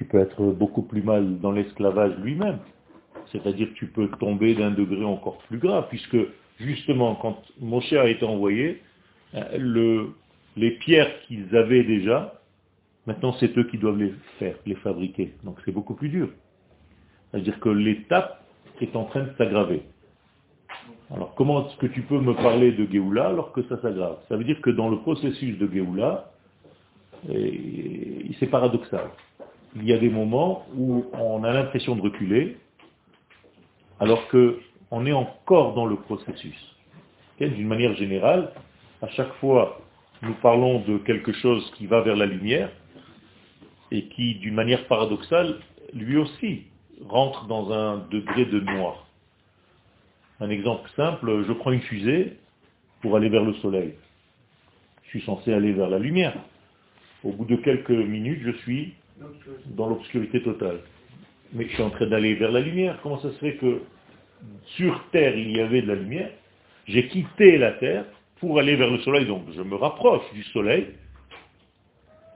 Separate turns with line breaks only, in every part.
tu peux être beaucoup plus mal dans l'esclavage lui-même. C'est-à-dire tu peux tomber d'un degré encore plus grave, puisque justement, quand Moshe a été envoyé, euh, les pierres qu'ils avaient déjà, maintenant c'est eux qui doivent les faire, les fabriquer. Donc c'est beaucoup plus dur. C'est-à-dire que l'étape est en train de s'aggraver. Alors comment est-ce que tu peux me parler de Géoula alors que ça s'aggrave? Ça veut dire que dans le processus de Géoula, c'est paradoxal. Il y a des moments où on a l'impression de reculer, alors qu'on est encore dans le processus. D'une manière générale, à chaque fois, nous parlons de quelque chose qui va vers la lumière, et qui, d'une manière paradoxale, lui aussi rentre dans un degré de noir. Un exemple simple, je prends une fusée pour aller vers le soleil. Je suis censé aller vers la lumière. Au bout de quelques minutes, je suis dans l'obscurité totale. Mais je suis en train d'aller vers la lumière. Comment ça se fait que sur Terre, il y avait de la lumière? J'ai quitté la Terre pour aller vers le soleil, donc je me rapproche du soleil,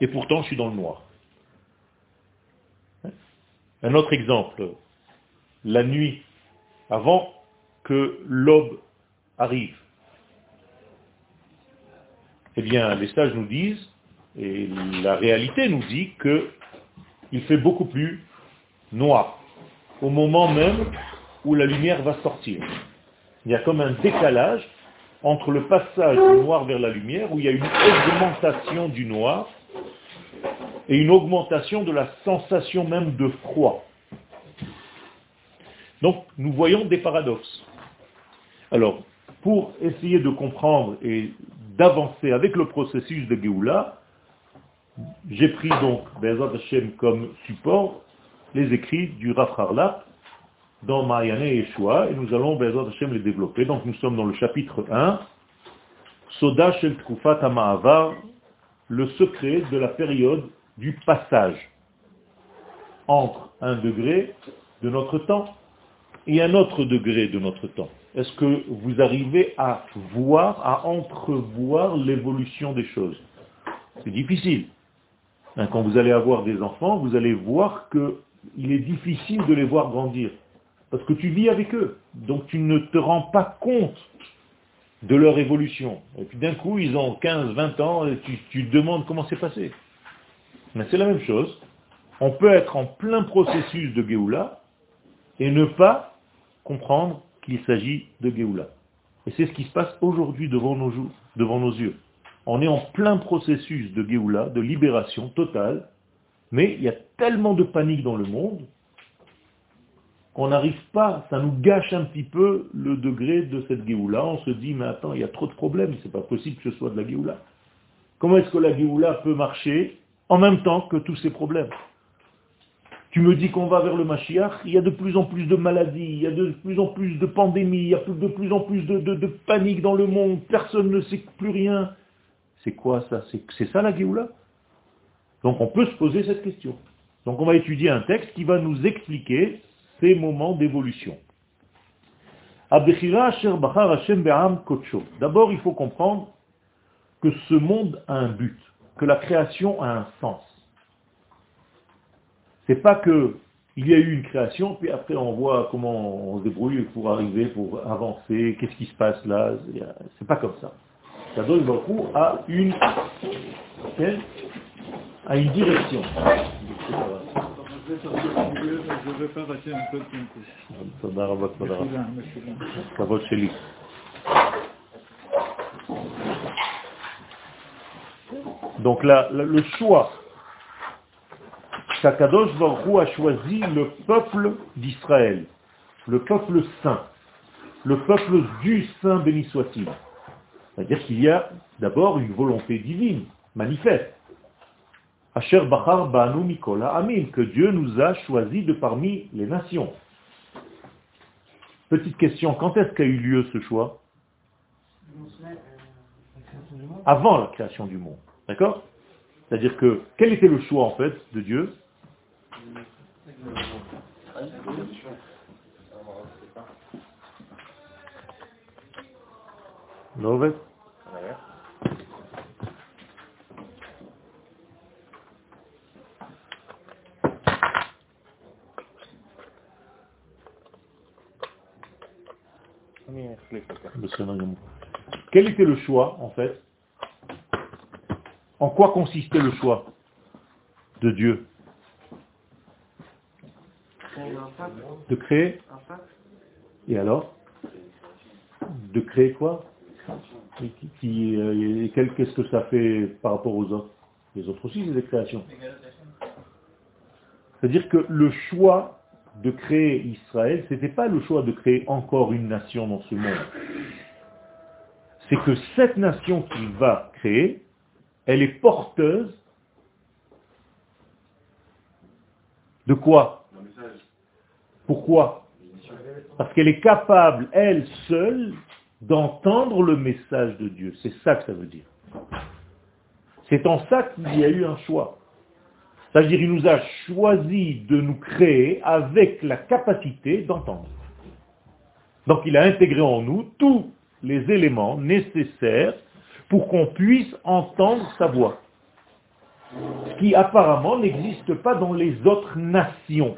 et pourtant je suis dans le noir. Un autre exemple, la nuit, avant que l'aube arrive. Eh bien, les sages nous disent, et la réalité nous dit qu'il fait beaucoup plus noir au moment même où la lumière va sortir. Il y a comme un décalage entre le passage du noir vers la lumière, où il y a une augmentation du noir, et une augmentation de la sensation même de froid. Donc, nous voyons des paradoxes. Alors, pour essayer de comprendre et d'avancer avec le processus de Géoula, j'ai pris donc Bezat Hashem comme support les écrits du Rav dans Marianne et Yeshua, et nous allons Bezat Hashem les développer. Donc nous sommes dans le chapitre 1, Soda Shel Tkufat le secret de la période du passage entre un degré de notre temps et un autre degré de notre temps. Est-ce que vous arrivez à voir, à entrevoir l'évolution des choses? C'est difficile. Hein, quand vous allez avoir des enfants, vous allez voir qu'il est difficile de les voir grandir. Parce que tu vis avec eux. Donc tu ne te rends pas compte de leur évolution. Et puis d'un coup, ils ont 15, 20 ans, et tu, te demandes comment c'est passé. Mais c'est la même chose. On peut être en plein processus de Géoula et ne pas comprendre qu'il s'agit de Géoula. Et c'est ce qui se passe aujourd'hui devant nos yeux. On est en plein processus de Géoula, de libération totale, mais il y a tellement de panique dans le monde qu'on n'arrive pas, ça nous gâche un petit peu le degré de cette Géoula. On se dit, mais attends, il y a trop de problèmes, c'est pas possible que ce soit de la Géoula. Comment est-ce que la Géoula peut marcher en même temps que tous ces problèmes? Tu me dis qu'on va vers le Mashiach, il y a de plus en plus de maladies, il y a de plus en plus de pandémies, il y a de plus en plus de, panique dans le monde, personne ne sait plus rien. C'est quoi ça C'est ça la Géoula? Donc on peut se poser cette question. Donc on va étudier un texte qui va nous expliquer ces moments d'évolution. D'abord, il faut comprendre que ce monde a un but, que la création a un sens. C'est pas que il y a eu une création, puis après on voit comment on se débrouille pour arriver, pour avancer, qu'est-ce qui se passe là. C'est pas comme ça. Donne beaucoup à une, à une direction. Donc là, le choix qu'Akadosh Baruch a choisi le peuple d'Israël, le peuple saint, le peuple du saint béni soit-il. C'est-à-dire qu'il y a d'abord une volonté divine, manifeste. Asher Bachar Banu Mikola Amin, que Dieu nous a choisi de parmi les nations. Petite question, quand est-ce qu'a eu lieu ce choix Avant la création du monde. D'accord C'est-à-dire que, quel était le choix en fait de Dieu לא Quel était le choix, en fait En quoi consistait le choix de Dieu De créer Et alors De créer quoi euh, Qu'est-ce que ça fait par rapport aux autres? Les autres aussi, c'est des créations. C'est-à-dire que le choix de créer Israël, ce n'était pas le choix de créer encore une nation dans ce monde. C'est que cette nation qu'il va créer, elle est porteuse de quoi? Pourquoi? Parce qu'elle est capable, elle seule, d'entendre le message de Dieu. C'est ça que ça veut dire. C'est en ça qu'il y a eu un choix. C'est-à-dire qu'il nous a choisi de nous créer avec la capacité d'entendre. Donc il a intégré en nous tous les éléments nécessaires pour qu'on puisse entendre sa voix. Ce qui apparemment n'existe pas dans les autres nations.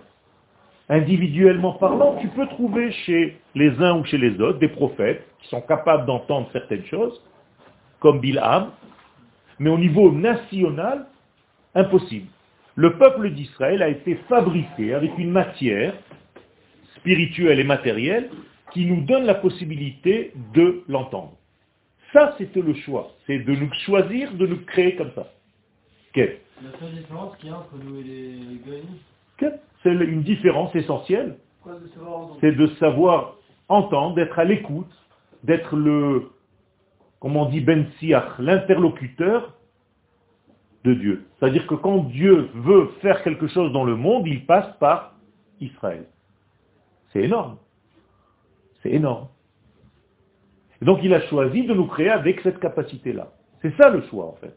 Individuellement parlant, tu peux trouver chez les uns ou chez les autres des prophètes qui sont capables d'entendre certaines choses, comme Bilham, mais au niveau national, impossible le peuple d'Israël a été fabriqué avec une matière spirituelle et matérielle qui nous donne la possibilité de l'entendre. Ça, c'était le choix. C'est de nous choisir, de nous créer comme ça.
Quelle La seule différence qu'il y a entre nous et les
C'est une différence essentielle. C'est de savoir entendre, d'être à l'écoute, d'être le, comme on dit Ben Siach, l'interlocuteur de Dieu. C'est-à-dire que quand Dieu veut faire quelque chose dans le monde, il passe par Israël. C'est énorme. C'est énorme. Et donc il a choisi de nous créer avec cette capacité-là. C'est ça le choix en fait.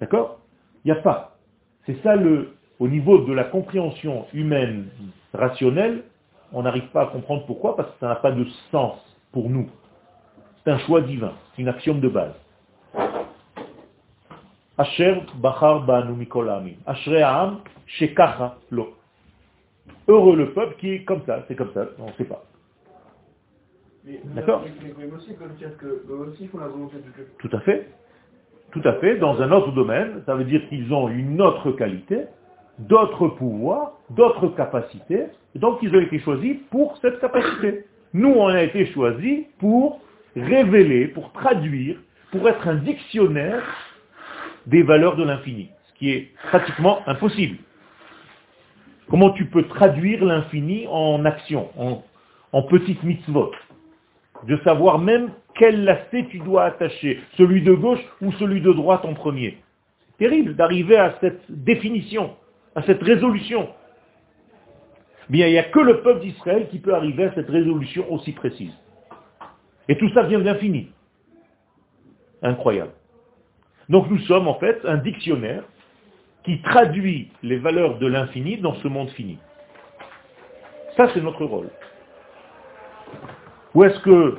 D'accord? Il n'y a pas. C'est ça le, au niveau de la compréhension humaine rationnelle, on n'arrive pas à comprendre pourquoi, parce que ça n'a pas de sens pour nous. C'est un choix divin, c'est une axiome de base. Asher Bachar Shekacha Lo. Heureux le peuple qui est comme ça, c'est comme ça, on ne sait pas. D'accord Tout à fait. Tout à fait. Dans un autre domaine, ça veut dire qu'ils ont une autre qualité, d'autres pouvoirs, d'autres capacités, donc ils ont été choisis pour cette capacité. Nous, on a été choisis pour révéler, pour traduire, pour être un dictionnaire des valeurs de l'infini, ce qui est pratiquement impossible. Comment tu peux traduire l'infini en action, en, en petite mitzvot? De savoir même quel lacet tu dois attacher, celui de gauche ou celui de droite en premier. C'est terrible d'arriver à cette définition, à cette résolution. Bien, il n'y a que le peuple d'Israël qui peut arriver à cette résolution aussi précise. Et tout ça vient de l'infini. Incroyable. Donc nous sommes en fait un dictionnaire qui traduit les valeurs de l'infini dans ce monde fini. Ça, c'est notre rôle. Ou est-ce que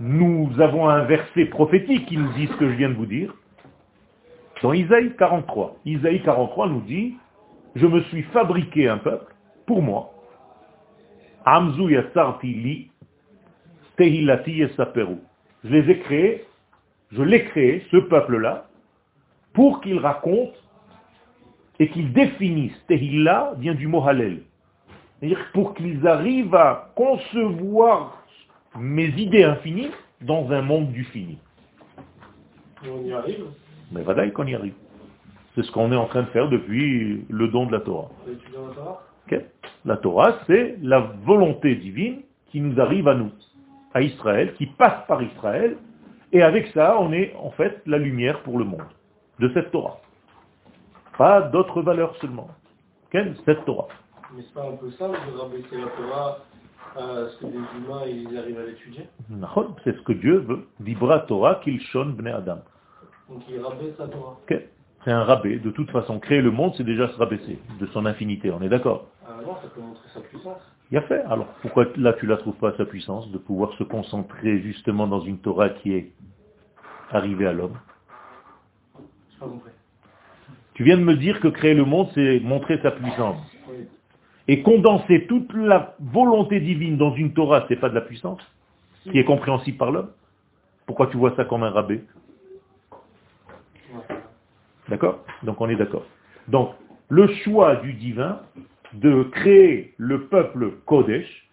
nous avons un verset prophétique qui nous dit ce que je viens de vous dire Dans Isaïe 43. Isaïe 43 nous dit, je me suis fabriqué un peuple pour moi. Amzu li, tehilati Je les ai créés je l'ai créé, ce peuple-là, pour qu'il raconte et qu'il définisse. Tehillah vient du mot Halel. C'est-à-dire pour qu'ils arrivent à concevoir mes idées infinies dans un monde du fini.
on y arrive
Mais voilà qu'on y arrive. C'est ce qu'on est en train de faire depuis le don de la Torah.
La Torah,
la Torah c'est la volonté divine qui nous arrive à nous, à Israël, qui passe par Israël et avec ça, on est en fait la lumière pour le monde, de cette Torah. Pas d'autres valeurs seulement. Quelle Cette Torah.
Mais c'est pas un peu ça, de rabaisser la Torah à ce que les humains ils arrivent à l'étudier?
C'est ce que Dieu veut. Vibra Torah qu'il shone bne Adam.
Donc il rabaisse la Torah.
C'est un rabais. De toute façon, créer le monde, c'est déjà se rabaisser de son infinité. On est d'accord?
Ah non, ça peut montrer sa puissance.
Il y a fait. Alors, pourquoi là tu la trouves pas sa puissance de pouvoir se concentrer justement dans une Torah qui est arrivée à l'homme? Tu viens de me dire que créer le monde, c'est montrer sa puissance. Et condenser toute la volonté divine dans une Torah, c'est pas de la puissance, qui est compréhensible par l'homme? Pourquoi tu vois ça comme un rabais? D'accord? Donc on est d'accord. Donc, le choix du divin de créer le peuple Kodesh,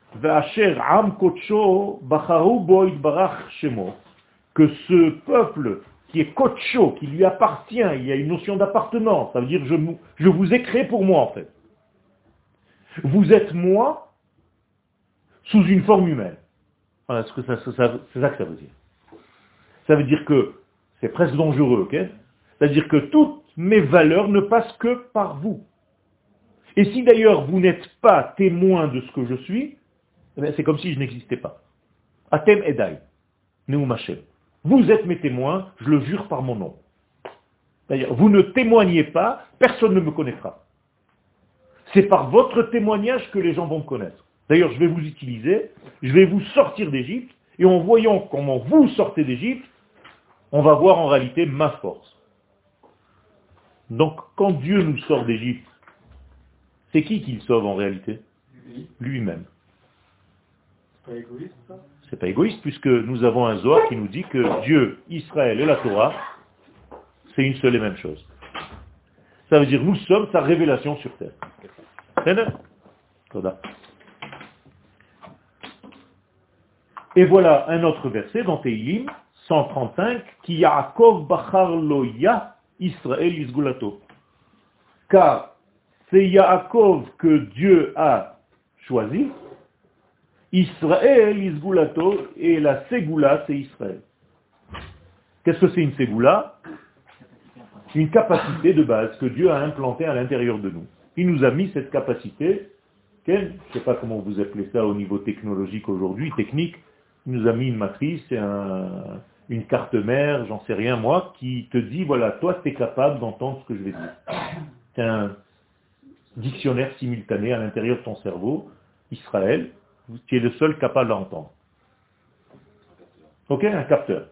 que ce peuple qui est Kocho, qui lui appartient, il y a une notion d'appartenance, ça veut dire je, vous ai créé pour moi en fait. Vous êtes moi sous une forme humaine. Voilà c'est ça que ça veut dire. Ça veut dire que c'est presque dangereux, ok? C'est-à-dire que toutes mes valeurs ne passent que par vous. Et si d'ailleurs vous n'êtes pas témoin de ce que je suis, eh c'est comme si je n'existais pas. Atem edai, neumachem. Vous êtes mes témoins, je le jure par mon nom. D'ailleurs, vous ne témoignez pas, personne ne me connaîtra. C'est par votre témoignage que les gens vont me connaître. D'ailleurs, je vais vous utiliser, je vais vous sortir d'Égypte, et en voyant comment vous sortez d'Égypte, on va voir en réalité ma force. Donc, quand Dieu nous sort d'Égypte, c'est qui qui le sauve en réalité? Lui-même.
C'est pas égoïste, ça?
C'est pas égoïste, puisque nous avons un Zohar qui nous dit que Dieu, Israël et la Torah, c'est une seule et même chose. Ça veut dire nous sommes sa révélation sur terre. Et voilà un autre verset dans Teilim 135, qui Yaakov Bachar Loya Israël Isgulato. Car c'est Yaakov que Dieu a choisi, Israël Isgulato, et la Ségoula, c'est Israël. Qu'est-ce que c'est une Ségoula? Une capacité de base que Dieu a implantée à l'intérieur de nous. Il nous a mis cette capacité, je ne sais pas comment vous appelez ça au niveau technologique aujourd'hui, technique, il nous a mis une matrice, un, une carte mère, j'en sais rien moi, qui te dit, voilà, toi tu es capable d'entendre ce que je vais dire. C'est un dictionnaire simultané à l'intérieur de ton cerveau, Israël, tu es le seul capable d'entendre. Ok, un capteur.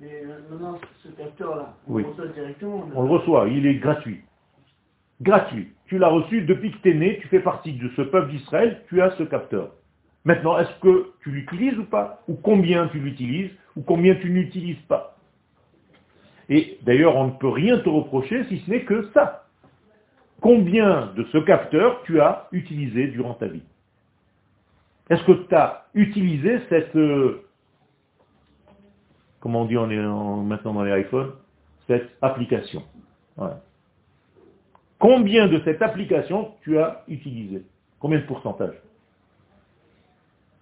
Mais maintenant, euh, ce capteur-là,
on le
reçoit directement
On le reçoit, il est gratuit. Gratuit. Tu l'as reçu depuis que tu es né, tu fais partie de ce peuple d'Israël, tu as ce capteur. Maintenant, est-ce que tu l'utilises ou pas Ou combien tu l'utilises Ou combien tu n'utilises pas Et d'ailleurs, on ne peut rien te reprocher si ce n'est que ça. Combien de ce capteur tu as utilisé durant ta vie Est-ce que tu as utilisé cette... Euh, comment on dit est maintenant dans les iPhones Cette application. Combien de cette application tu as utilisé Combien de pourcentage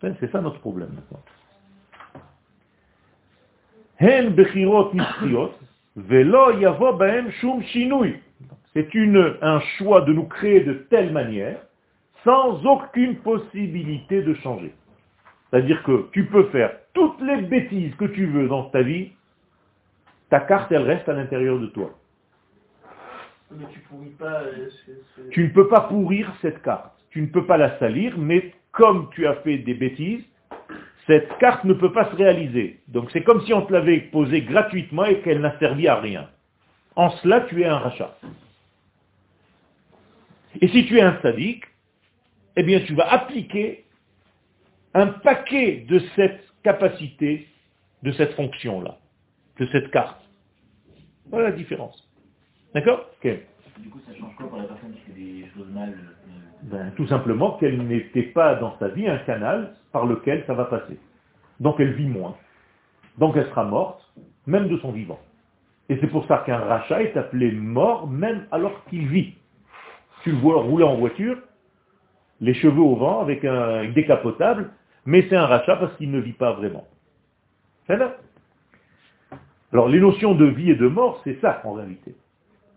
c'est ça notre problème maintenant. C'est un choix de nous créer de telle manière, sans aucune possibilité de changer. C'est-à-dire que tu peux faire toutes les bêtises que tu veux dans ta vie, ta carte, elle reste à l'intérieur de toi.
Mais tu pas... Euh,
tu ne peux pas pourrir cette carte. Tu ne peux pas la salir, mais comme tu as fait des bêtises, cette carte ne peut pas se réaliser. Donc c'est comme si on te l'avait posée gratuitement et qu'elle n'a servi à rien. En cela, tu es un rachat. Et si tu es un sadique, eh bien tu vas appliquer un paquet de cette capacité, de cette fonction-là, de cette carte. Voilà la différence. D'accord?
Du coup, ça change quoi pour la personne qui fait des choses mal
ben, Tout simplement qu'elle n'était pas dans sa vie un canal par lequel ça va passer. Donc elle vit moins. Donc elle sera morte, même de son vivant. Et c'est pour ça qu'un rachat est appelé mort même alors qu'il vit. Tu le vois rouler en voiture, les cheveux au vent, avec un décapotable, mais c'est un rachat parce qu'il ne vit pas vraiment. Alors les notions de vie et de mort, c'est ça en réalité.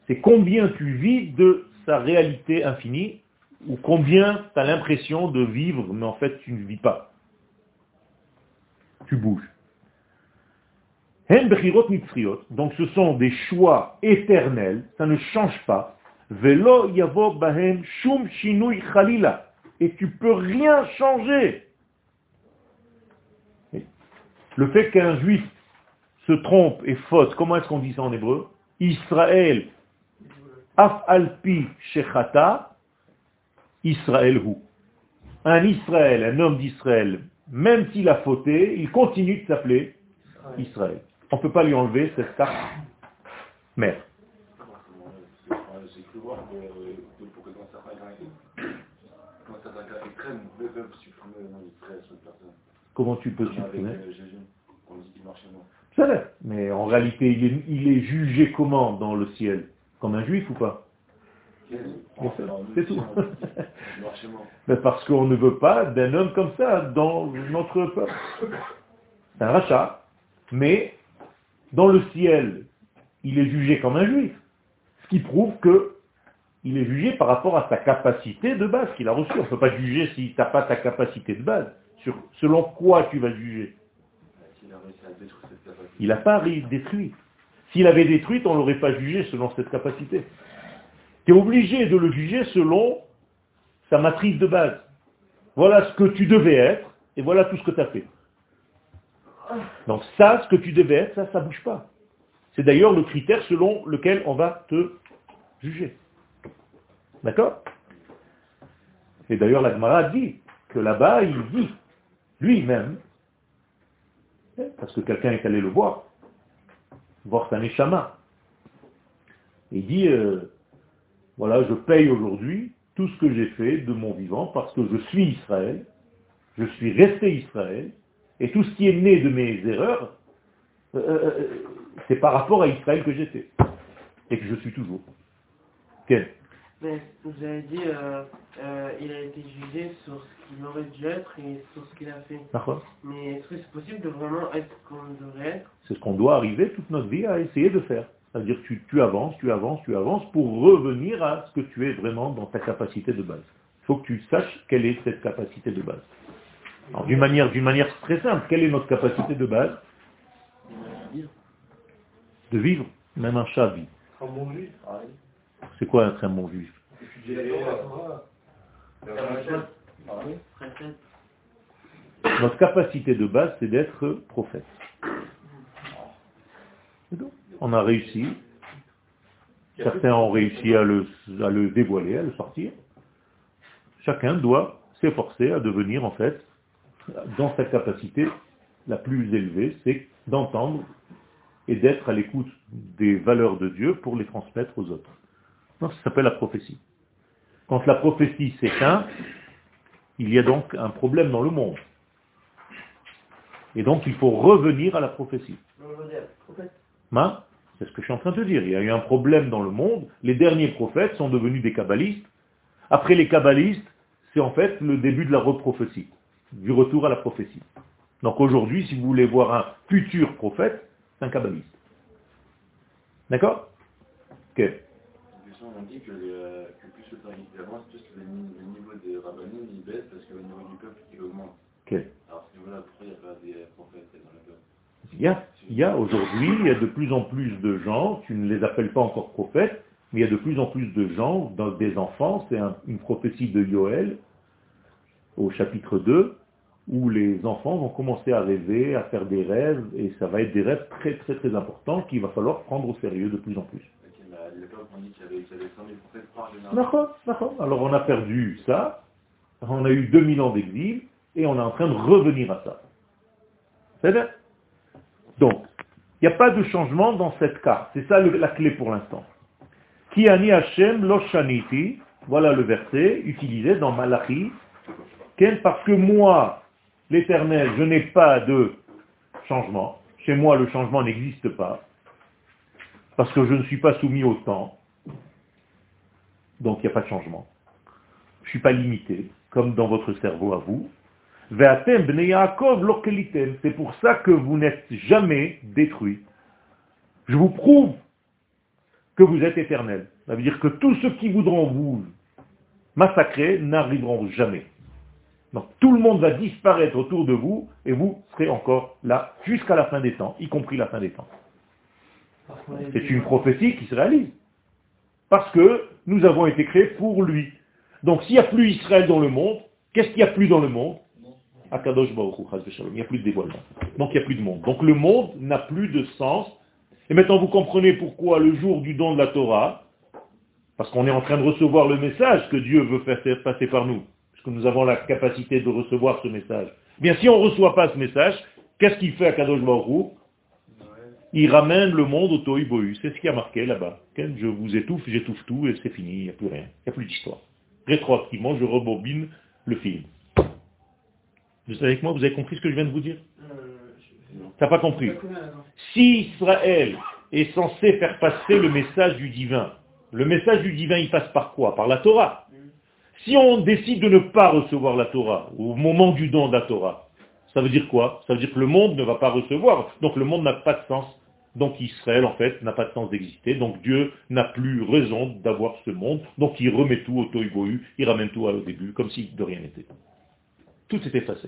C'est combien tu vis de sa réalité infinie, ou combien tu as l'impression de vivre, mais en fait tu ne vis pas. Tu bouges. Donc ce sont des choix éternels, ça ne change pas. Et tu peux rien changer. Le fait qu'un juif se trompe et faute, comment est-ce qu'on dit ça en hébreu? Israël Af alpi shechata, Israël où? Un Israël, un homme d'Israël, même s'il a fauté, il continue de s'appeler Israël. On ne peut pas lui enlever cette carte mère. Comment tu peux supprimer? Ça va. Mais en réalité, il est, il est jugé comment dans le ciel? Comme un juif ou pas? C'est tout. Mais parce qu'on ne veut pas d'un homme comme ça dans notre peuple. C'est un rachat. Mais dans le ciel, il est jugé comme un juif. Ce qui prouve que il est jugé par rapport à sa capacité de base qu'il a reçue. On ne peut pas juger si tu n'as pas ta capacité de base. Sur, selon quoi tu vas juger
S'il a réussi à détruire cette capacité.
Il n'a pas détruit. S'il avait détruit, on ne l'aurait pas jugé selon cette capacité. Obligé de le juger selon sa matrice de base. Voilà ce que tu devais être, et voilà tout ce que tu as fait. Donc ça, ce que tu devais être, ça, ça ne bouge pas. C'est d'ailleurs le critère selon lequel on va te juger. D'accord? Et d'ailleurs, la Gemara dit que là-bas, il dit lui-même, parce que quelqu'un est allé le voir, voir sa neshama. Il dit, euh, voilà, je paye aujourd'hui tout ce que j'ai fait de mon vivant parce que je suis Israël, je suis resté Israël, et tout ce qui est né de mes erreurs, euh, euh, c'est par rapport à Israël que j'étais, et que je suis toujours. Quel
Mais vous avez dit, euh, euh, il a été jugé sur ce qu'il aurait dû être et sur ce qu'il a fait.
D'accord
Mais est-ce que c'est possible de vraiment être comme on devrait être?
C'est ce qu'on doit arriver toute notre vie à essayer de faire. C'est-à-dire que tu, tu avances, tu avances, tu avances pour revenir à ce que tu es vraiment dans ta capacité de base. Il faut que tu saches quelle est cette capacité de base. Alors, d'une manière, manière très simple, quelle est notre capacité de base? De vivre. Même un chat vit.
Un bon juif.
C'est quoi être un bon juif? Notre capacité de base, c'est d'être prophète. C'est tout. On a réussi. Certains ont réussi à le, à le dévoiler, à le sortir. Chacun doit s'efforcer à devenir, en fait, dans sa capacité la plus élevée, c'est d'entendre et d'être à l'écoute des valeurs de Dieu pour les transmettre aux autres. Donc, ça s'appelle la prophétie. Quand la prophétie s'éteint, il y a donc un problème dans le monde. Et donc, il faut revenir à la prophétie. Ma, c'est ce que je suis en train de dire. Il y a eu un problème dans le monde. Les derniers prophètes sont devenus des kabbalistes. Après les kabbalistes, c'est en fait le début de la reprophétie, du retour à la prophétie. Donc aujourd'hui, si vous voulez voir un futur prophète, c'est un kabbaliste. D'accord? Ok.
Les gens ont dit que, les- que plus le temps avance, plus le, ni- le niveau des rabbinines il baisse parce que le niveau du peuple il augmente.
Ok.
Alors ce niveau-là, pourquoi il n'y a pas des prophètes dans le peuple
a, il y a aujourd'hui, il y a de plus en plus de gens, tu ne les appelles pas encore prophètes, mais il y a de plus en plus de gens, dans des enfants, c'est un- une prophétie de Yoël, au chapitre 2, où les enfants vont commencer à rêver, à faire des rêves, et ça va être des rêves très très très importants qu'il va falloir prendre au sérieux de plus en plus.
Ok, mais à l'époque on dit qu'il y avait, qu'il y avait 100 000 prophètes par génération.
D'accord, d'accord. Alors on a perdu ça, on a eu 2000 ans d'exil, et on est en train de revenir à ça. C'est bien Donc, il n'y a pas de changement dans cette carte. C'est ça la clé pour l'instant. Ki Hashem lo shaniti, voilà le verset utilisé dans Malachi, parce que moi, l'éternel, je n'ai pas de changement. Chez moi, le changement n'existe pas. Parce que je ne suis pas soumis au temps. Donc il n'y a pas de changement. Je ne suis pas limité, comme dans votre cerveau à vous. C'est pour ça que vous n'êtes jamais détruits. Je vous prouve que vous êtes éternel. Ça veut dire que tous ceux qui voudront vous massacrer n'arriveront jamais. Donc tout le monde va disparaître autour de vous et vous serez encore là jusqu'à la fin des temps, y compris la fin des temps. C'est une prophétie qui se réalise. Parce que nous avons été créés pour lui. Donc s'il n'y a plus Israël dans le monde, qu'est-ce qu'il n'y a plus dans le monde? Akadosh Baruch. Il n'y a plus de dévoilement. Donc il n'y a plus de monde. Donc le monde n'a plus de sens. Et maintenant vous comprenez pourquoi le jour du don de la Torah, Parce qu'on est en train de recevoir le message que Dieu veut faire passer par nous. Puisque nous avons la capacité de recevoir ce message. Bien, si on ne reçoit pas ce message, qu'est-ce qu'il fait à Kadosh Baruch Il ramène le monde au Tohubohu. C'est ce qui a marqué là-bas. Je vous étouffe, j'étouffe tout et c'est fini, il n'y a plus rien. Il n'y a plus d'histoire. Rétroactivement, je rebobine le film. Vous savez avec moi, vous avez compris ce que je viens de vous dire T'as pas compris. Si Israël est censé faire passer le message du divin, le message du divin, il passe par quoi? Par la Torah. Si on décide de ne pas recevoir la Torah, au moment du don de la Torah, ça veut dire quoi? Ça veut dire que le monde ne va pas recevoir, donc le monde n'a pas de sens. Donc Israël, en fait, n'a pas de sens d'exister, donc Dieu n'a plus raison d'avoir ce monde, donc il remet tout au toibohu, il ramène tout au début, comme si de rien n'était. Tout est effacé.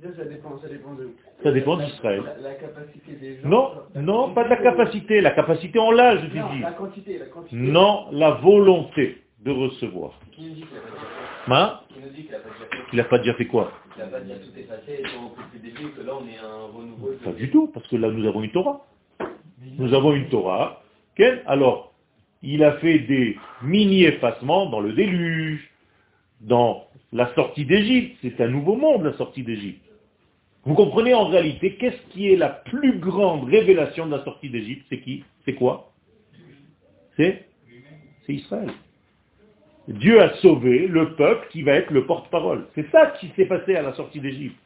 Ça dépend, ça dépend de...
Ça dépend d'Israël.
La, la, capacité des gens.
Non, non, pas de la capacité. La capacité, on l'a, je
Non,
dit.
la quantité, la quantité.
Non, la volonté de recevoir.
Qui nous dit qu'il n'a pas
Hein
pas déjà fait
Il n'a pas déjà fait quoi
Il n'a pas déjà tout effacé et début, que là on est un renouveau.
Pas du tout, parce que là nous avons une Torah. Nous avons une Torah. Quel Alors, il a fait des mini-effacements dans le déluge, dans la sortie d'Égypte. C'est un nouveau monde, la sortie d'Égypte. Vous comprenez en réalité, qu'est-ce qui est la plus grande révélation de la sortie d'Égypte? C'est qui? C'est quoi? C'est? Israël. Dieu a sauvé le peuple qui va être le porte-parole. C'est ça qui s'est passé à la sortie d'Égypte.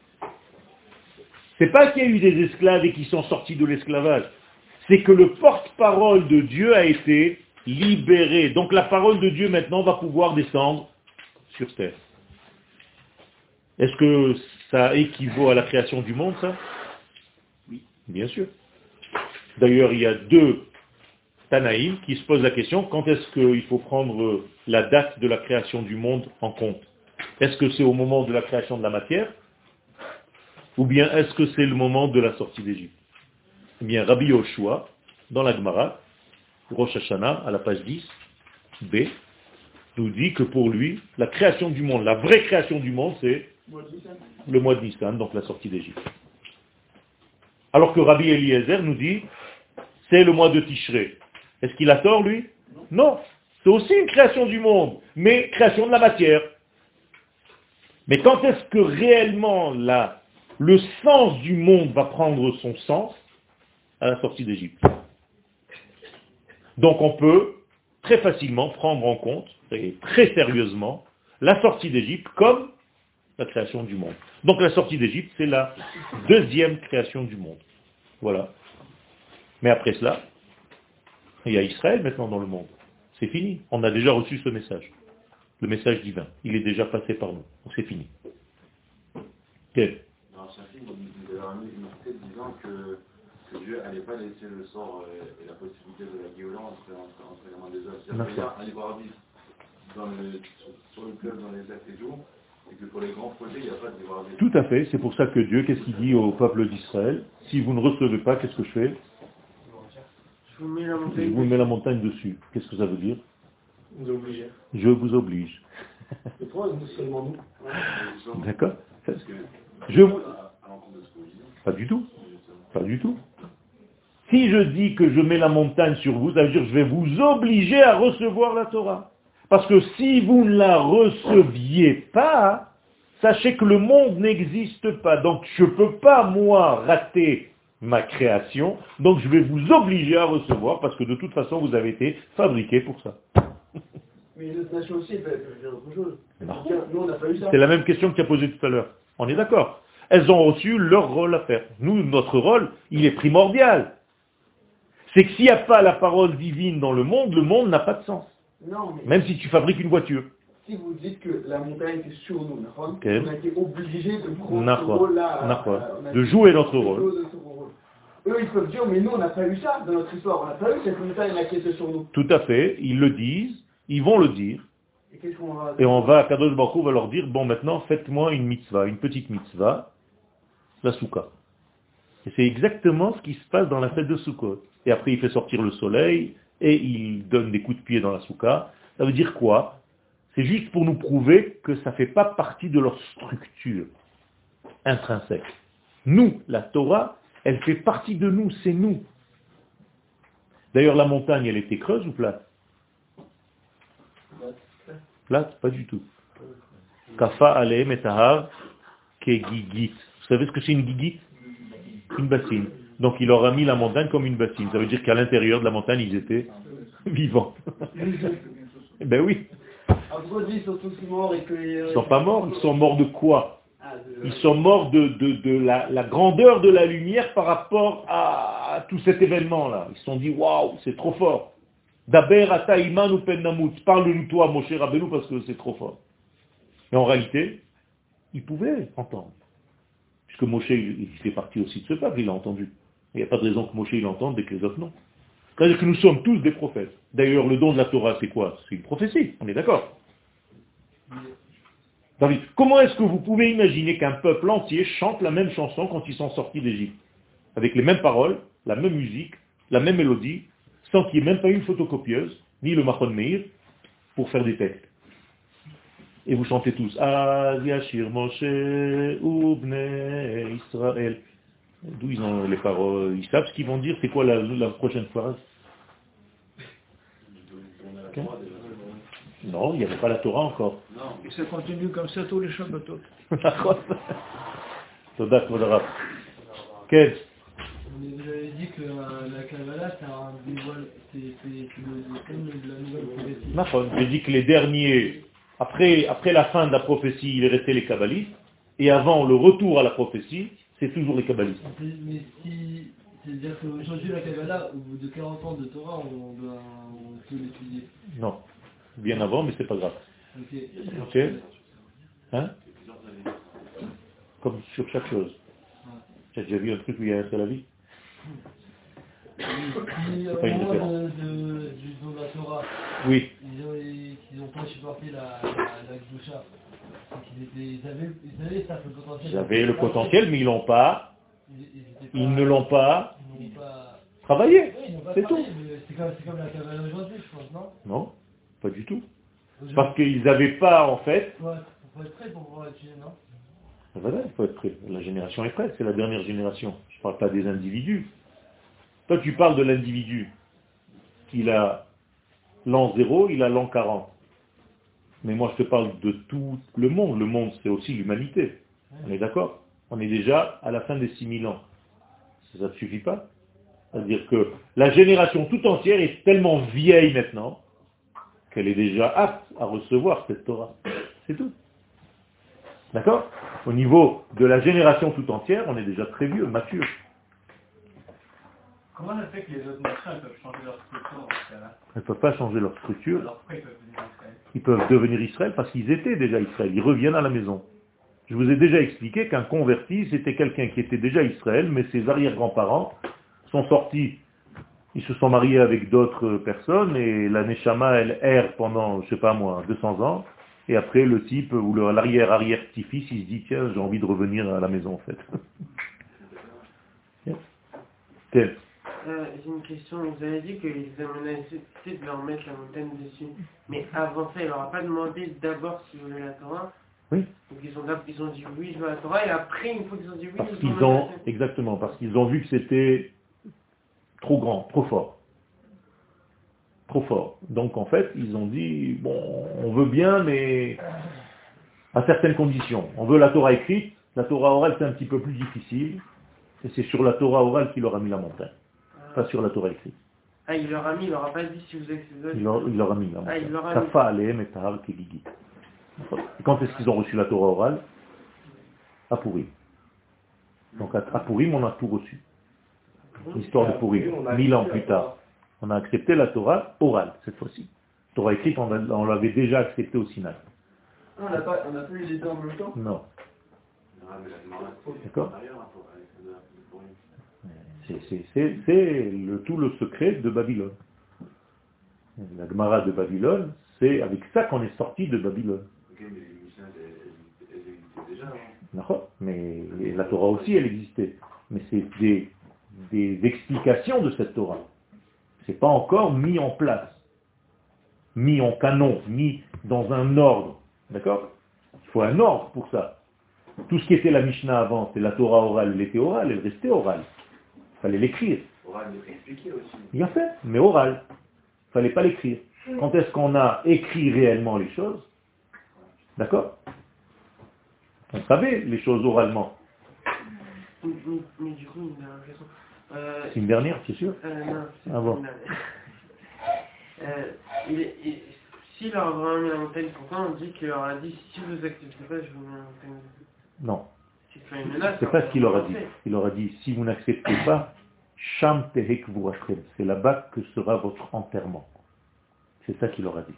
C'est pas qu'il y a eu des esclaves et qui sont sortis de l'esclavage. C'est que le porte-parole de Dieu a été libéré. Donc la parole de Dieu maintenant va pouvoir descendre sur terre. Est-ce que ça équivaut à la création du monde, ça? Oui. Bien sûr. D'ailleurs, il y a deux Tanaïm qui se posent la question, quand est-ce qu'il faut prendre la date de la création du monde en compte? Est-ce que c'est au moment de la création de la matière? Ou bien est-ce que c'est le moment de la sortie d'Égypte? Eh bien, Rabbi Yoshua, dans la Gemara, Rosh Hashanah, à la page 10, B, nous dit que pour lui, la création du monde, la vraie création du monde, c'est le mois de Nissan, donc la sortie d'Égypte. Alors que Rabbi Eliezer nous dit, c'est le mois de Tishré. Est-ce qu'il a tort, lui? Non. C'est aussi une création du monde, mais création de la matière. Mais quand est-ce que réellement la, le sens du monde va prendre son sens? À la sortie d'Égypte. Donc on peut très facilement prendre en compte, et très sérieusement, la sortie d'Égypte comme la création du monde. Donc la sortie d'Égypte, c'est la deuxième création du monde. Voilà. Mais après cela, il y a Israël maintenant dans le monde. C'est fini. On a déjà reçu ce message. Le message divin. Il est déjà passé par nous. Donc c'est fini. Quel?
Dans chapitre, vous avez une tête disant que, que Dieu n'allait pas laisser le sort euh, et la possibilité de la guéola entre, les mains des hommes. C'est-à-dire qu'il dans le, sur, sur le club, dans les actes et tout, et que pour les grands projets, il n'y a pas de libre arbitre.
Tout à fait. C'est pour ça que Dieu, qu'est-ce qu'il dit au peuple d'Israël? Si vous ne recevez pas, qu'est-ce que je fais?
Je vous mets la
Je
montagne.
vous mets la montagne dessus. Qu'est-ce que ça veut dire?
Vous obligez.
Je vous oblige.
Et pourquoi nous seulement nous
D'accord
Parce que,
Je vous...
à, à l'encontre de ce que vous dites,
Pas du tout. Pas du tout. Si je dis que je mets la montagne sur vous, ça veut dire que je vais vous obliger à recevoir la Torah. Parce que si vous ne la receviez pas, sachez que le monde n'existe pas. Donc je ne peux pas, moi, rater ma création. Donc je vais vous obliger à recevoir parce que de toute façon, vous avez été fabriqué pour ça.
Mais les autres nations aussi, elles peuvent faire autre chose.
Non.
Tiens, Nous, on n'a pas eu ça.
C'est la même question que tu as posée tout à l'heure. On est d'accord. Elles ont reçu leur rôle à faire. Nous, notre rôle, il est primordial. C'est que s'il n'y a pas la parole divine dans le monde, le monde n'a pas de sens.
Non, mais
Même si tu fabriques une voiture.
si vous dites que la montagne était sur nous, d'accord
Ok.
on a été obligés de prendre ce rôle-là. Euh, on
De jouer notre rôle.
Eux, ils peuvent dire, mais nous, on n'a pas eu ça dans notre histoire. On n'a pas eu cette montagne-là qui était sur nous.
Tout à fait. Ils le disent. Ils vont le dire.
Et qu'est-ce qu'on va...
Et on va, à Kadosh Baruch va leur dire, bon, maintenant, faites-moi une mitzvah, une petite mitzvah, la souka. Et c'est exactement ce qui se passe dans la fête de Sukkot. Et après, il fait sortir le soleil, et il donne des coups de pied dans la souka. Ça veut dire quoi? C'est juste pour nous prouver que ça ne fait pas partie de leur structure intrinsèque. Nous, la Torah, elle fait partie de nous, c'est nous. D'ailleurs, la montagne, elle était creuse ou plate? Là, pas du tout. Kafa et. Vous savez ce que c'est une gigit? Une bassine. Donc il leur a mis la montagne comme une bassine. Ça veut dire qu'à l'intérieur de la montagne, ils étaient vivants. ben oui.
Ils sont tous morts et que les...
Ils sont pas morts. Ils sont morts de quoi?
Ah,
Ils sont morts de, de, de la, la grandeur de la lumière par rapport à, à tout cet événement-là. Ils se sont dit, waouh, c'est trop fort. Daber ou pennamut. Parle-nous toi, mon cher parce que c'est trop fort. Et en réalité, ils pouvaient entendre. Puisque Moshe, il, il fait partie aussi de ce peuple, il a entendu. Il n'y a pas de raison que Moshe il entende et que les autres non. C'est-à-dire que nous sommes tous des prophètes. D'ailleurs, le don de la Torah, c'est quoi? C'est une prophétie, on est d'accord? David, comment est-ce que vous pouvez imaginer qu'un peuple entier chante la même chanson quand ils sont sortis d'Égypte? Avec les mêmes paroles, la même musique, la même mélodie, sans qu'il n'y ait même pas une photocopieuse, ni le Mahon Meir, pour faire des textes. Et vous chantez tous Yashir Moshe Israël. D'où ils ont les paroles Ils savent ce qu'ils vont dire, c'est quoi la, prochaine phrase? Non, il n'y avait pas la Torah encore.
Non, et
ça continue comme ça tous les Shabbatot.
Toda Kodarab. Quel
Vous avez dit que euh, la Kabbalah, c'est un dévoile, c'est le de la nouvelle prophétie.
J'ai dit que les derniers, après, après la fin de la prophétie, il est resté les Kabbalistes, et avant le retour à la prophétie, c'est toujours les kabbalistes.
Mais si, c'est-à-dire qu'aujourd'hui, la Kabbalah, au bout de 40 ans de Torah, on, doit, on peut l'étudier.
Non. Bien avant, mais c'est pas grave.
Ok.
Hein? Comme sur chaque chose. Tu as déjà vu un truc où il y a un seul avis C'est pas une
de, de, de la Torah,
Oui.
ils ont, ils ont pas supporté la, la, la qu'ils étaient, ils avaient, ils avaient ça, le potentiel.
Ils avaient le potentiel, mais ils l'ont pas.
Ils, ils étaient pas-
Ils ne l'ont pas
n'ont
travaillé.
Oui, n'ont
C'est tout.
C'est comme, la Kabbalah aujourd'hui, je pense, non?
Non, pas du tout. Parce qu'ils n'avaient pas, en fait,
être, faut être prêt pour pouvoir étudier, non?
Voilà, il faut être prêt. La génération est prête, c'est la dernière génération. Je ne parle pas des individus. Toi, tu parles de l'individu. Il a l'an 0, il a l'an 40. Mais moi, je te parle de tout le monde. Le monde, c'est aussi l'humanité. On est d'accord? On est déjà à la fin des 6000 ans. Ça ne suffit pas? C'est-à-dire que la génération tout entière est tellement vieille maintenant qu'elle est déjà apte à recevoir cette Torah. C'est tout. D'accord? Au niveau de la génération tout entière, on est déjà très vieux, mature.
Comment ça fait que les autres nations elles peuvent changer leur structure dans ce cas-là?
Elles ne peuvent pas changer leur structure.
Alors pourquoi ils peuvent devenir Israël?
Ils peuvent devenir Israël parce qu'ils étaient déjà Israël. Ils reviennent à la maison. Je vous ai déjà expliqué qu'un converti, c'était quelqu'un qui était déjà Israël, mais ses arrière-grands-parents sont sortis. Ils se sont mariés avec d'autres personnes et la Neshama, elle erre pendant, je sais pas moi, 200 ans. Et après, le type ou l'arrière-arrière-petit-fils, il se dit, tiens, j'ai envie de revenir à la maison, en fait.
J'ai une question. Vous avez dit qu'ils avaient nécessité de leur mettre la montagne dessus. Mais avant ça, il leur a pas demandé d'abord s'ils voulaient la Torah
Oui.
Donc ils ont, ils ont dit oui, je veux la Torah. Et après, une fois qu'ils ont dit oui,
Parce
ils la
ont, exactement, parce qu'ils ont vu que c'était trop grand, trop fort. Trop fort. Donc en fait, ils ont dit, bon, on veut bien, mais à certaines conditions. On veut la Torah écrite, la Torah orale c'est un petit peu plus difficile, et c'est sur la Torah orale qu'il leur a mis la montagne, pas sur la Torah écrite.
Ah, il leur a mis, il leur a pas dit si vous êtes ces
Il leur, il leur a mis la
Ah, il leur a mis.
Et tahar kegigi. Et quand est-ce qu'ils ont reçu la Torah orale? À Pourim. Donc à à Pourim, on a tout reçu. L'histoire de Pourim, mille ans plus tard. On a accepté la Torah orale, cette fois-ci. Torah écrite, on l'a- on l'avait déjà acceptée au Sinaï.
Ah, on n'a pas, on n'a pas eu les deux en même temps?
Non.
Ah,
D'accord. C'est- le, tout le secret de Babylone. La Gemara de Babylone, c'est avec ça qu'on est sorti de Babylone.
Ok, mais les Mishnah, elles, elles- elles existaient déjà. hein.
D'accord Mais la Torah aussi, elle existait. Mais c'est des, des explications de cette Torah. C'est pas encore mis en place, mis en canon, mis dans un ordre. D'accord? Il faut un ordre pour ça. Tout ce qui était la Mishnah avant, c'est la Torah orale, elle était orale, elle restait orale. Il fallait l'écrire.
Oral, mais expliqué aussi.
Bien fait, mais oral. Il fallait pas l'écrire. Quand est-ce qu'on a écrit réellement les choses? D'accord? On savait les choses oralement.
Mais, mais- mais du coup, une dernière question. Euh,
C'est une dernière, c'est sûr?
Euh, non, c'est
Ah bon.
une dernière. Euh, il est- il- S'il leur a vraiment mis la montagne, pourquoi on dit qu'il leur a dit si vous acceptez pas, je vous mets la montagne
Non.
C'est pas
ce qu'il leur a dit. Il leur a dit, si vous n'acceptez pas, Sham c'est là-bas que sera votre enterrement. C'est ça qu'il leur a dit.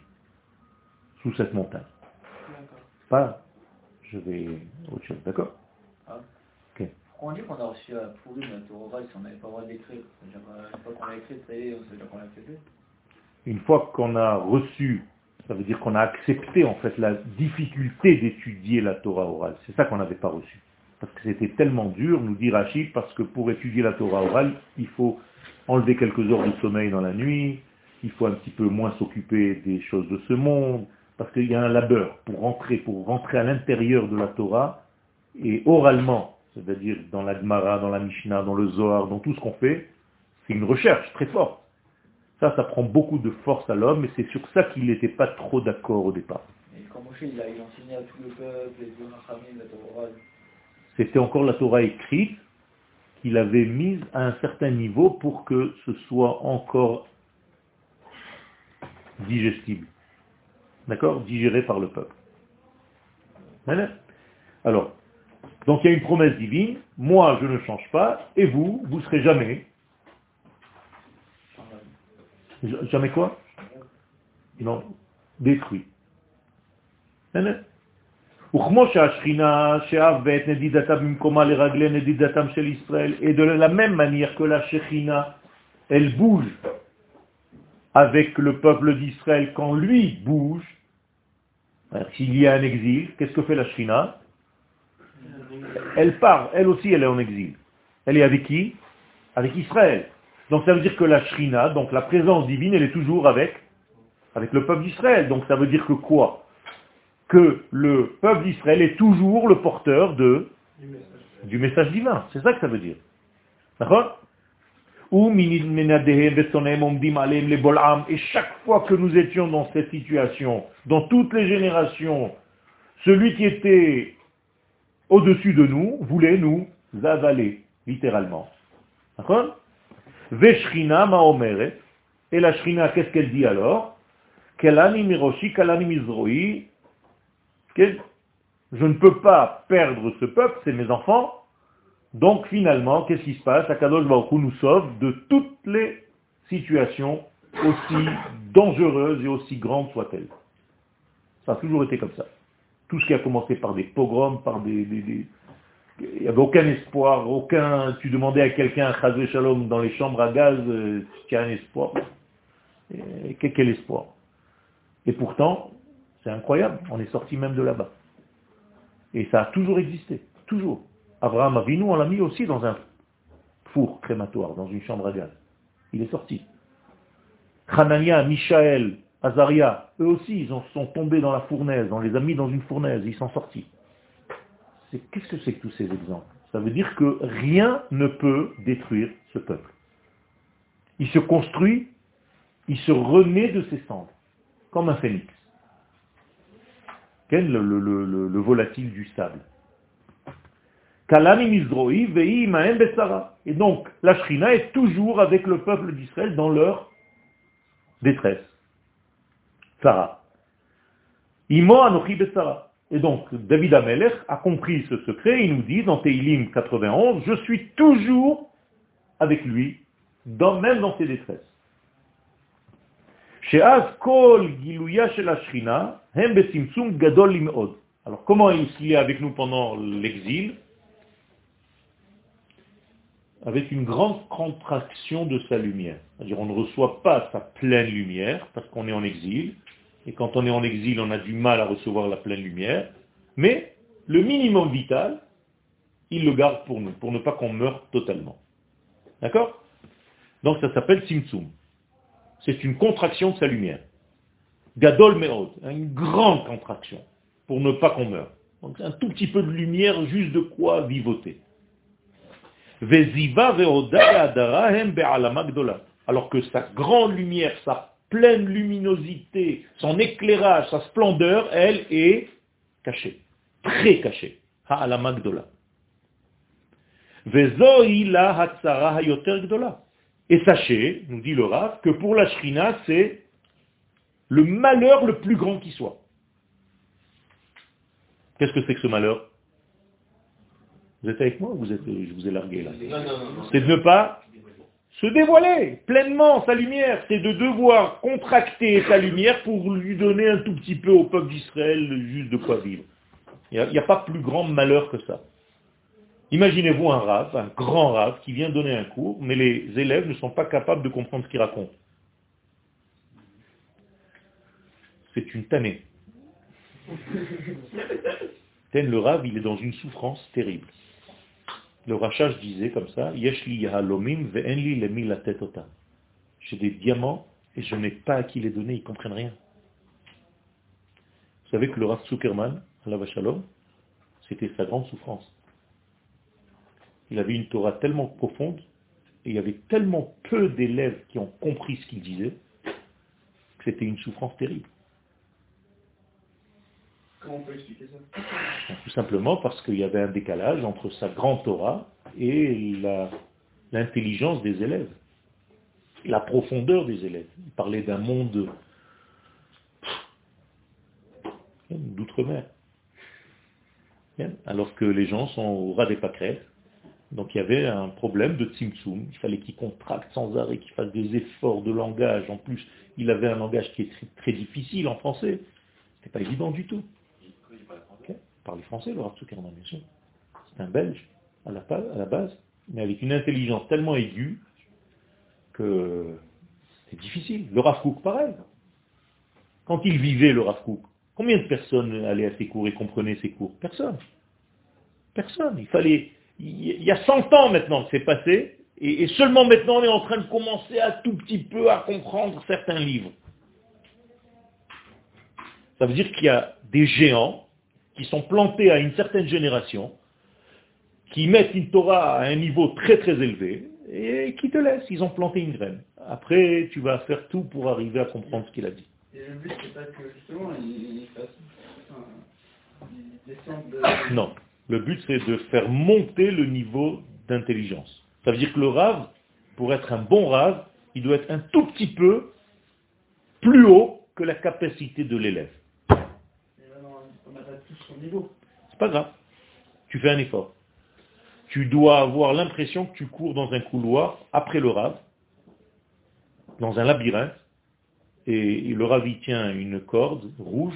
Sous cette montagne.
D'accord.
Pas, je vais autre chose, d'accord
Pourquoi on dit qu'on a reçu à pourri notre Torah si on n'avait pas le droit d'écrire une fois qu'on l'a écrit, ça y est, on sait déjà qu'on l'a accepté.
Une fois qu'on a reçu, ça veut dire qu'on a accepté en fait la difficulté d'étudier la Torah orale. C'est ça qu'on n'avait pas reçu. Parce que c'était tellement dur, nous dit Rachid, parce que pour étudier la Torah orale, il faut enlever quelques heures de sommeil dans la nuit, il faut un petit peu moins s'occuper des choses de ce monde, parce qu'il y a un labeur pour rentrer, pour rentrer à l'intérieur de la Torah, et oralement, c'est-à-dire dans la Gemara, dans la Mishnah, dans le Zohar, dans tout ce qu'on fait, c'est une recherche très forte. Ça, ça prend beaucoup de force à l'homme, et c'est sur ça qu'il n'était pas trop d'accord au départ.
Et quand Moshe, il a, enseigné à tout le peuple, les deux la Torah.
C'était encore la Torah écrite qu'il avait mise à un certain niveau pour que ce soit encore digestible. D'accord? Digéré par le peuple. Voilà. Alors, donc il y a une promesse divine, moi je ne change pas, et vous, vous ne serez jamais. Ja- Jamais quoi? Non, détruit. Voilà. Et de la même manière que la Shekhinah, elle bouge avec le peuple d'Israël quand lui bouge, s'il y a un exil, qu'est-ce que fait la Shekhinah? Elle part, elle aussi elle est en exil. Elle est avec qui? Avec Israël. Donc ça veut dire que la Shrina, donc la présence divine, elle est toujours avec, avec le peuple d'Israël. Donc ça veut dire que quoi? Que le peuple d'Israël est toujours le porteur du message divin. C'est ça que ça veut dire. D'accord? Et chaque fois que nous étions dans cette situation, dans toutes les générations, celui qui était au-dessus de nous voulait nous avaler, littéralement. Et la Shrina, qu'est-ce qu'elle dit alors? Je ne peux pas perdre ce peuple, c'est mes enfants. Donc finalement, qu'est-ce qui se passe? Akadosh Baruch nous sauve de toutes les situations, aussi dangereuses et aussi grandes soient-elles. Ça a toujours été comme ça. Tout ce qui a commencé par des pogroms, par des... Il n'y avait aucun espoir, aucun... Tu demandais à quelqu'un, Chazé Shalom, dans les chambres à gaz, euh, tu as un espoir? Quel espoir? Et pourtant, c'est incroyable, on est sorti même de là-bas. Et ça a toujours existé, toujours. Abraham Avinu, on l'a mis aussi dans un four crématoire, dans une chambre à gaz. Il est sorti. Hanania, Michaël, Azaria, eux aussi, ils sont tombés dans la fournaise, on les a mis dans une fournaise, ils sont sortis. Qu'est-ce que c'est que tous ces exemples? Ça veut dire que rien ne peut détruire ce peuple. Il se construit, il se remet de ses cendres, comme un phénix. Quel le, le- le- le- le volatile du sable. Et donc, la Shrina est toujours avec le peuple d'Israël dans leur détresse. Sarah. Imo Anochi. Et donc, David Amelech a compris ce secret, il nous dit dans Teilim 91, je suis toujours avec lui, même dans ses détresses. Sheaz kol giluya shel ashrina. Alors comment il est avec nous pendant l'exil? Avec une grande contraction de sa lumière. C'est-à-dire on ne reçoit pas sa pleine lumière parce qu'on est en exil. Et quand on est en exil, on a du mal à recevoir la pleine lumière. Mais le minimum vital, il le garde pour nous, pour ne pas qu'on meure totalement. D'accord? Donc ça s'appelle Simtsum c'est une contraction de sa lumière. Gadol Meod, une grande contraction, pour ne pas qu'on meure. Donc un tout petit peu de lumière, juste de quoi vivoter. Alors que sa grande lumière, sa pleine luminosité, son éclairage, sa splendeur, elle est caché, très caché. Ha'alama gdola. Vezohi la hatzara hayoter gdola. Et sachez, nous dit le Rav, que pour la Shrina, c'est le malheur le plus grand qui soit. Qu'est-ce que c'est que ce malheur? Vous êtes avec moi ou vous êtes, je vous ai largué là? C'est de ne pas se dévoiler pleinement sa lumière. C'est de devoir contracter sa lumière pour lui donner un tout petit peu au peuple d'Israël juste de quoi vivre. Il n'y a, a pas plus grand malheur que ça. Imaginez-vous un rave, un grand rave, qui vient donner un cours, mais les élèves ne sont pas capables de comprendre ce qu'il raconte. C'est une tannée. Tel le rave, il est dans une souffrance terrible. Le rachage disait comme ça, Yeshli yahalomim ve'enli lemi la tetota. J'ai des diamants et je n'ai pas à qui les donner, ils ne comprennent rien. Vous savez que le Rav Zuckerman, Allah Shalom, c'était sa grande souffrance. Il avait une Torah tellement profonde, et il y avait tellement peu d'élèves qui ont compris ce qu'il disait, que c'était une souffrance terrible.
Comment on peut expliquer ça?
Tout simplement parce qu'il y avait un décalage entre sa grande Torah et l'intelligence des élèves, la profondeur des élèves. Il parlait d'un monde d'outre-mer. Alors que les gens sont au ras des pâquerettes. Donc il y avait un problème de Tzimtzum. Il fallait qu'il contracte sans arrêt, qu'il fasse des efforts de langage. En plus, il avait un langage qui est très, difficile en français. C'était pas évident du tout. Il parlait français, le Rav bien sûr. C'est un Belge à la, base, mais avec une intelligence tellement aiguë que c'est difficile. Le Rav pareil. Quand il vivait, le Rav combien de personnes allaient à ses cours et comprenaient ses cours? Personne. Personne. Il fallait... Il y a 100 ans maintenant que c'est passé, et, et seulement maintenant on est en train de commencer à tout petit peu à comprendre certains livres. Ça veut dire qu'il y a des géants qui sont plantés à une certaine génération, qui mettent une Torah à un niveau très très élevé, et qui te laissent. Ils ont planté une graine. Après, tu vas faire tout pour arriver à comprendre ce qu'il a dit.
Et le but, c'est pas que justement, ils ils fassent. Enfin, ils descendent de.
Non. Le but, c'est de faire monter le niveau d'intelligence. Ça veut dire que le rave, pour être un bon rave, il doit être un tout petit peu plus haut que la capacité de l'élève. C'est pas grave. Tu fais un effort. Tu dois avoir l'impression que tu cours dans un couloir après le rave, dans un labyrinthe, et le rave il tient une corde rouge,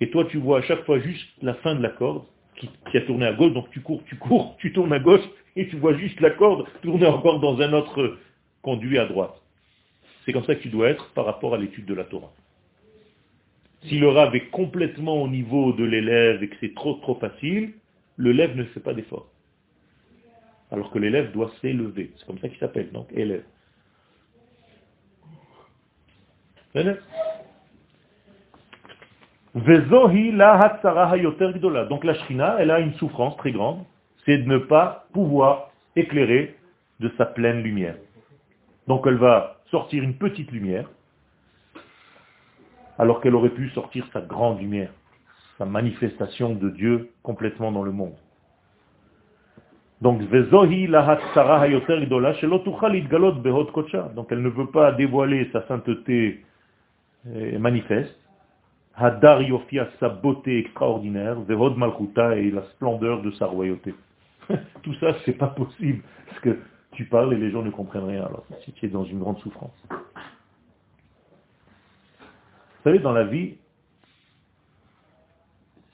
et toi tu vois à chaque fois juste la fin de la corde qui, qui a tourné à gauche, donc tu cours, tu cours, tu tournes à gauche, et tu vois juste la corde tourner encore dans un autre conduit à droite. C'est comme ça que tu dois être par rapport à l'étude de la Torah. Si le rave est complètement au niveau de l'élève et que c'est trop trop facile, l'élève ne fait pas d'effort. Alors que l'élève doit s'élever. C'est comme ça qu'il s'appelle, donc élève. Venez. Vezohi la hatzara hayoter gdola. Donc la shrina, elle a une souffrance très grande, c'est de ne pas pouvoir éclairer de sa pleine lumière. Donc elle va sortir une petite lumière, alors qu'elle aurait pu sortir sa grande lumière, sa manifestation de Dieu complètement dans le monde. Donc. Donc, elle ne veut pas dévoiler sa sainteté euh, manifeste. Hadar yofia, sa beauté extraordinaire, vehod malchuta et la splendeur de sa royauté. Tout ça, c'est pas possible, parce que tu parles et les gens ne comprennent rien, alors si tu es dans une grande souffrance. Vous savez, dans la vie,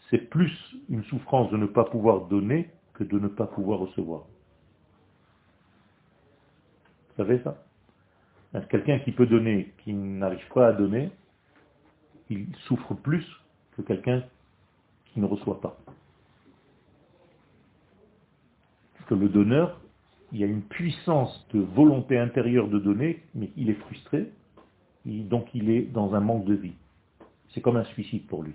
c'est plus une souffrance de ne pas pouvoir donner que de ne pas pouvoir recevoir. Vous savez ça? Quelqu'un qui peut donner, qui n'arrive pas à donner, il souffre plus que quelqu'un qui ne reçoit pas. Parce que le donneur, il y a une puissance de volonté intérieure de donner, mais il est frustré, et donc il est dans un manque de vie. C'est comme un suicide pour lui.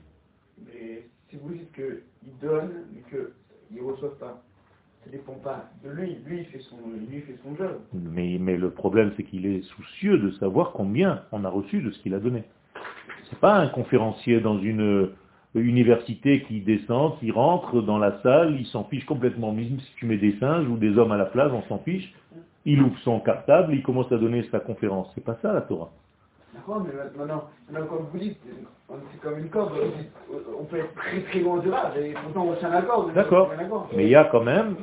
Mais si vous dites qu'il donne, mais qu'il ne reçoit pas, ça dépend pas de lui. Lui, il fait son, lui, il fait son job.
Mais, mais le problème, c'est qu'il est soucieux de savoir combien on a reçu de ce qu'il a donné. C'est pas un conférencier dans une université qui descend, qui rentre dans la salle, il s'en fiche complètement. Même si tu mets des singes ou des hommes à la place, on s'en fiche. Il ouvre son cartable, il commence à donner sa conférence. C'est pas ça la Torah.
D'accord, mais maintenant, maintenant, comme vous dites, c'est comme une corde, on peut être très très loin de là, et pourtant on tient la corde.
D'accord. Mais il y a quand même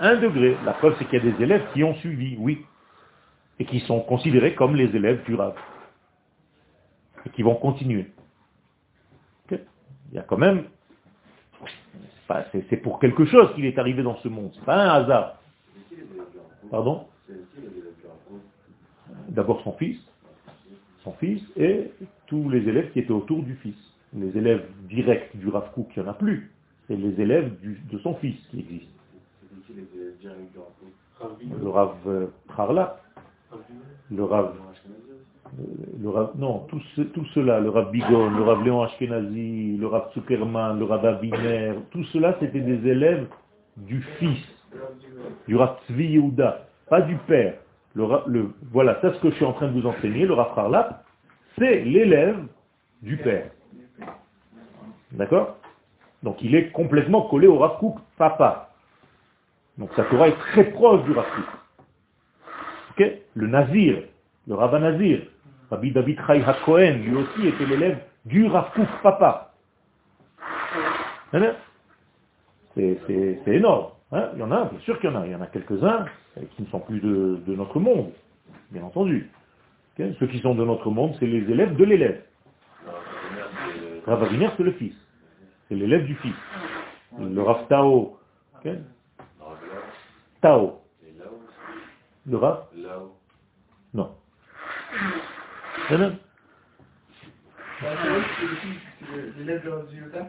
un degré. La preuve, c'est qu'il y a des élèves qui ont suivi, oui. Et qui sont considérés comme les élèves du Rav. Et qui vont continuer. Il y a quand même... c'est pour quelque chose qu'il est arrivé dans ce monde. C'est pas un hasard. Pardon? D'abord son fils, son fils et tous les élèves qui étaient autour du fils. Les élèves directs du Rav Kook, il n'y en a plus. C'est les élèves du- de son fils qui existent. Le Rav euh, Prarla, le Rav, euh, Rav, non, tout cela, le Rav Bigon, le Rav Léon Ashkenazi, le Rav Zuckerman, le Rav Abiner, tout cela c'était des élèves du fils, du Rav Tzvi Yehuda, pas du père. Voilà, c'est ce que je suis en train de vous enseigner, le Rav Prarla, c'est l'élève du père. D'accord? Donc il est complètement collé au Rav papa. Donc sa Torah est très proche du Rav Kook. Ok? Le Nazir, le Rabbin Nazir, Rabbi David Chai HaKohen, lui aussi était l'élève du Rav Kook, papa. Hein? C'est énorme. hein? Il y en a, bien sûr qu'il y en a. Il y en a quelques-uns euh, qui ne sont plus de, de notre monde, bien entendu. Ceux qui sont de notre monde, c'est les élèves de l'élève. Rav Aviner, c'est le fils. C'est l'élève du fils. Le Rav Tao. Tao. Le Rav? Non.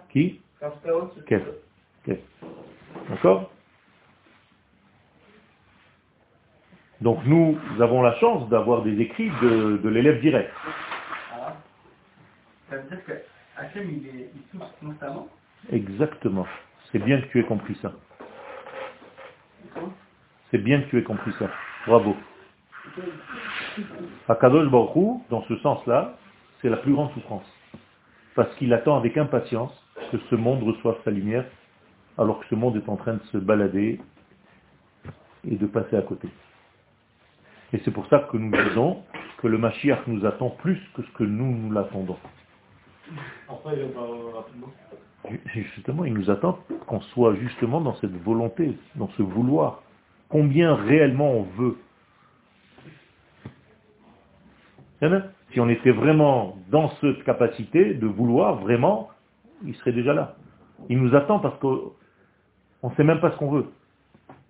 Qui? D'accord Donc nous avons la chance d'avoir des écrits de, l'élève direct.
Ça veut dire que Hachem, il, est, il constamment
Exactement. C'est bien que tu aies compris ça. C'est bien que tu aies compris ça. Bravo. Akadosh Baruch Hu, dans ce sens-là, c'est la plus grande souffrance. Parce qu'il attend avec impatience que ce monde reçoive sa lumière, alors que ce monde est en train de se balader et de passer à côté. Et c'est pour ça que nous disons que le Mashiach nous attend plus que ce que nous nous l'attendons. Justement, il nous attend qu'on soit justement dans cette volonté, dans ce vouloir. Combien réellement on veut. Hein Si on était vraiment dans cette capacité de vouloir vraiment, il serait déjà là. Il nous attend parce qu'on ne sait même pas ce qu'on veut.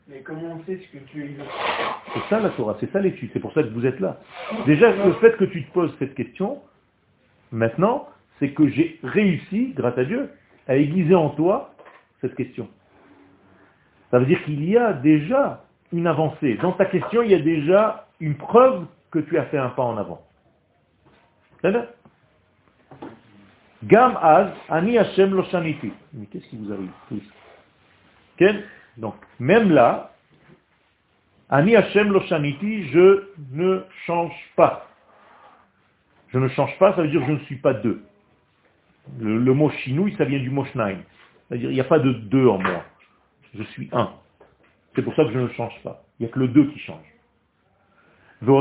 Mais comment on sait ce que tu veux?
C'est ça la Torah, c'est ça l'étude, c'est pour ça que vous êtes là. Déjà, le fait que tu te poses cette question, maintenant, c'est que j'ai réussi, grâce à Dieu, à aiguiser en toi cette question. Ça veut dire qu'il y a déjà une avancée. Dans ta question, il y a déjà une preuve que tu as fait un pas en avant. Az, ani Hashem lo shaniti. Mais qu'est-ce qui vous arrive Donc, même là, Ani Hashem lo shaniti, je ne change pas. Je ne change pas, ça veut dire je ne suis pas deux. Le, mot chinouille, ça vient du mot shnaim. C'est-à-dire il n'y a pas de deux en moi. Je suis un. C'est pour ça que je ne change pas. Il n'y a que le deux qui change. Ve'oto ha'anochi shel anochi Hashem Elohecha. Et le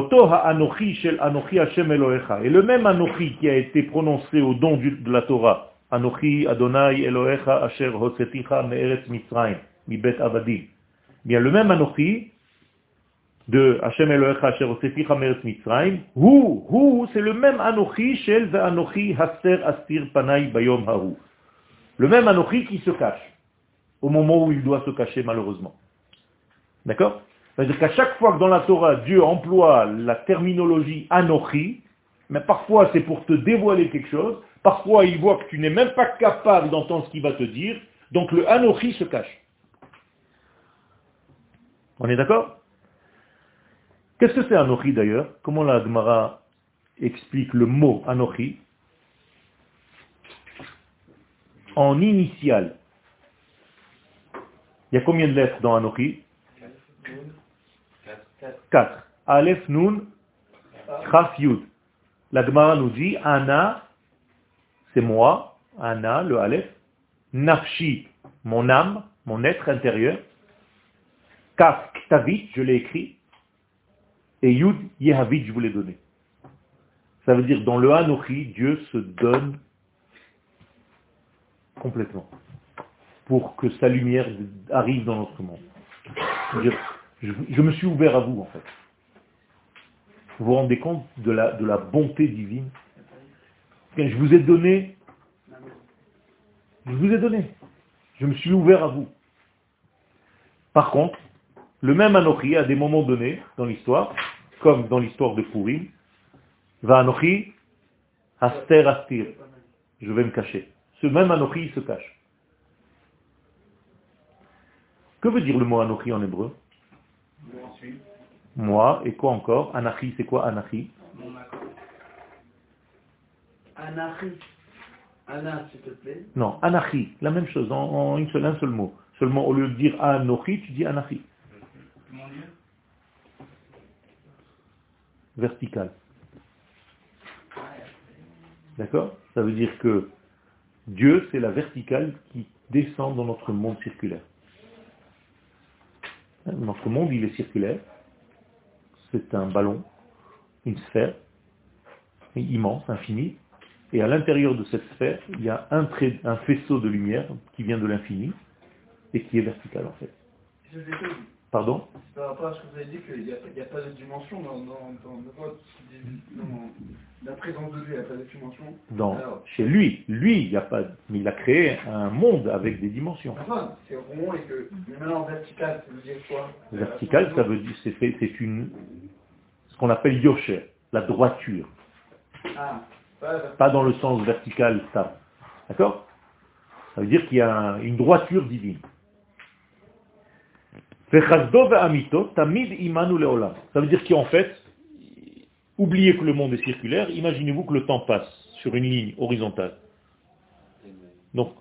même anochi qui a été prononcé au don de la Torah. Anochi Adonai Elohecha Asher Hotzeticha Me'eretz Mitzrayim. Mibet Avadim. Bien, le même anochi de Hashem Elohecha Asher Hotzeticha Me'eretz Mitzrayim. Hu, hu, c'est le même anochi shel ve'anochi Haster Astir Panay Bayom Hahu. Le même anochi qui se cache. Au moment où il doit se cacher malheureusement. D'accord? C'est-à-dire qu'à chaque fois que dans la Torah, Dieu emploie la terminologie anochi, mais parfois c'est pour te dévoiler quelque chose, parfois il voit que tu n'es même pas capable d'entendre ce qu'il va te dire, donc le anochi se cache. On est d'accord? Qu'est-ce que c'est anochi d'ailleurs? Comment la Gemara explique le mot anochi En initial. Il y a combien de lettres dans anochi 4. Aleph, Nun, Chaf, Yud. La Gemara nous dit, Ana, c'est moi, Ana, le Aleph, Nafshi, mon âme, mon être intérieur, Kaf, Ktavit, je l'ai écrit, et Yud, Yehavit, je vous l'ai donné. Ça veut dire, dans le Anochi, Dieu se donne complètement pour que sa lumière arrive dans notre monde. Je- me suis ouvert à vous, en fait. Vous vous rendez compte de la, bonté divine? Je vous ai donné, je vous ai donné. Je me suis ouvert à vous. Par contre, le même Anochi, à des moments donnés dans l'histoire, comme dans l'histoire de Purim, va Anochi, Aster Astir. Je vais me cacher. Ce même Anochi, se cache. Que veut dire le mot Anochi en hébreu? Moi, et quoi encore? Anachi, c'est quoi Anachi
Anachi. Anna, s'il te plaît.
Non, Anachi, la même chose, en, en une seule, un seul mot. Seulement, au lieu de dire Anochi, tu dis Anachi. Vertical. D'accord? Ça veut dire que Dieu, c'est la verticale qui descend dans notre monde circulaire. Hein, Notre monde, il est circulaire. C'est un ballon, une sphère, immense, infinie. Et à l'intérieur de cette sphère, il y a un, un faisceau de lumière qui vient de l'infini et qui est vertical en fait. Pardon
c'est par rapport à ce que vous avez dit qu'il n'y a, pas de dimension dans, dans, dans, dans, dans- dans la présence de Dieu, il n'y a pas de dimension.
Dans,
Alors,
Chez lui, lui, il n'y a pas, mais il a créé un monde avec des dimensions.
enfin, c'est rond et que, mais maintenant vertical, ça veut dire quoi?
Vertical, ça veut dire, c'est fait- c'est une, ce qu'on appelle yosher, la droiture.
Ah, pas
Pas dans le sens vertical, ça. D'accord? Ça veut dire qu'il y a un- une droiture divine. Fechazdo ve'amito, tamid imanu leolam. Ça veut dire qu'en fait, oubliez que le monde est circulaire, imaginez-vous que le temps passe sur une ligne horizontale. Donc,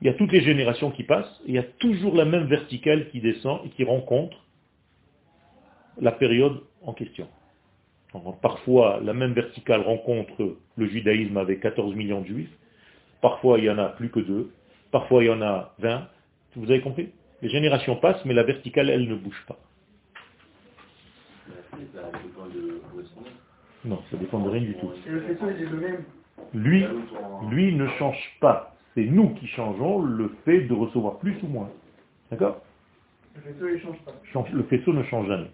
il y a toutes les générations qui passent, et il y a toujours la même verticale qui descend et qui rencontre la période en question. Parfois, la même verticale rencontre le judaïsme avec 14 millions de juifs. Parfois, il y en a plus que deux. Parfois, il y en a 20. Vous avez compris? Les générations passent, mais la verticale, elle ne bouge pas. Non, ça dépend de rien du tout.
Et le faisceau, il est le même.
Lui, lui ne change pas. C'est nous qui changeons le fait de recevoir plus ou moins. D'accord?
Le faisceau, il change pas.
Le faisceau ne change jamais.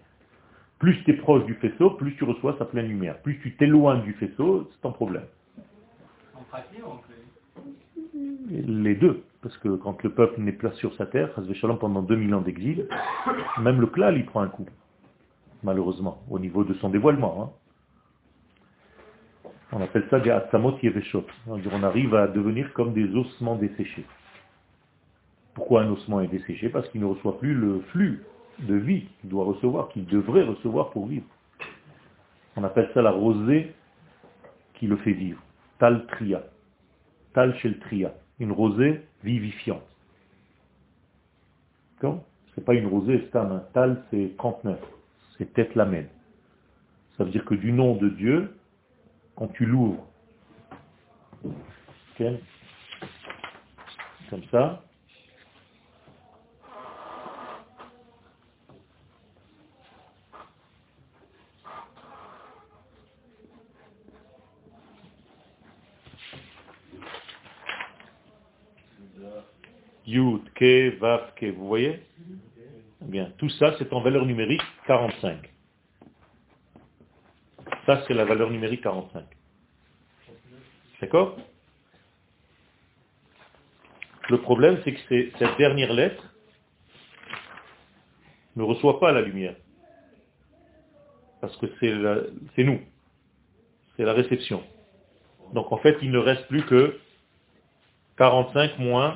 Plus tu es proche du faisceau, plus tu reçois sa pleine lumière. Plus tu t'éloignes du faisceau, c'est un problème.
En pratique, on fait.
Les deux. Parce que quand le peuple n'est pas sur sa terre, pendant 2000 ans d'exil, même le klal, il prend un coup. Malheureusement, au niveau de son dévoilement. hein. On appelle ça des atsamot yeveshot. On arrive à devenir comme des ossements desséchés. Pourquoi un ossement est desséché? Parce qu'il ne reçoit plus le flux de vie qu'il doit recevoir, qu'il devrait recevoir pour vivre. On appelle ça la rosée qui le fait vivre. Tal tria. Tal shel tria. Une rosée vivifiante. D'accord? C'est pas une rosée stam. un Tal, c'est 39. C'est tête lamène. Ça veut dire que du nom de Dieu, quand tu l'ouvres, comme ça, Yud, Ke, Vav, Ke, vous voyez Bien, tout ça c'est en valeur numérique 45. Ça c'est la valeur numérique 45. D'accord Le problème c'est que cette dernière lettre ne reçoit pas la lumière. Parce que c'est nous. C'est la réception. Donc en fait il ne reste plus que 45 moins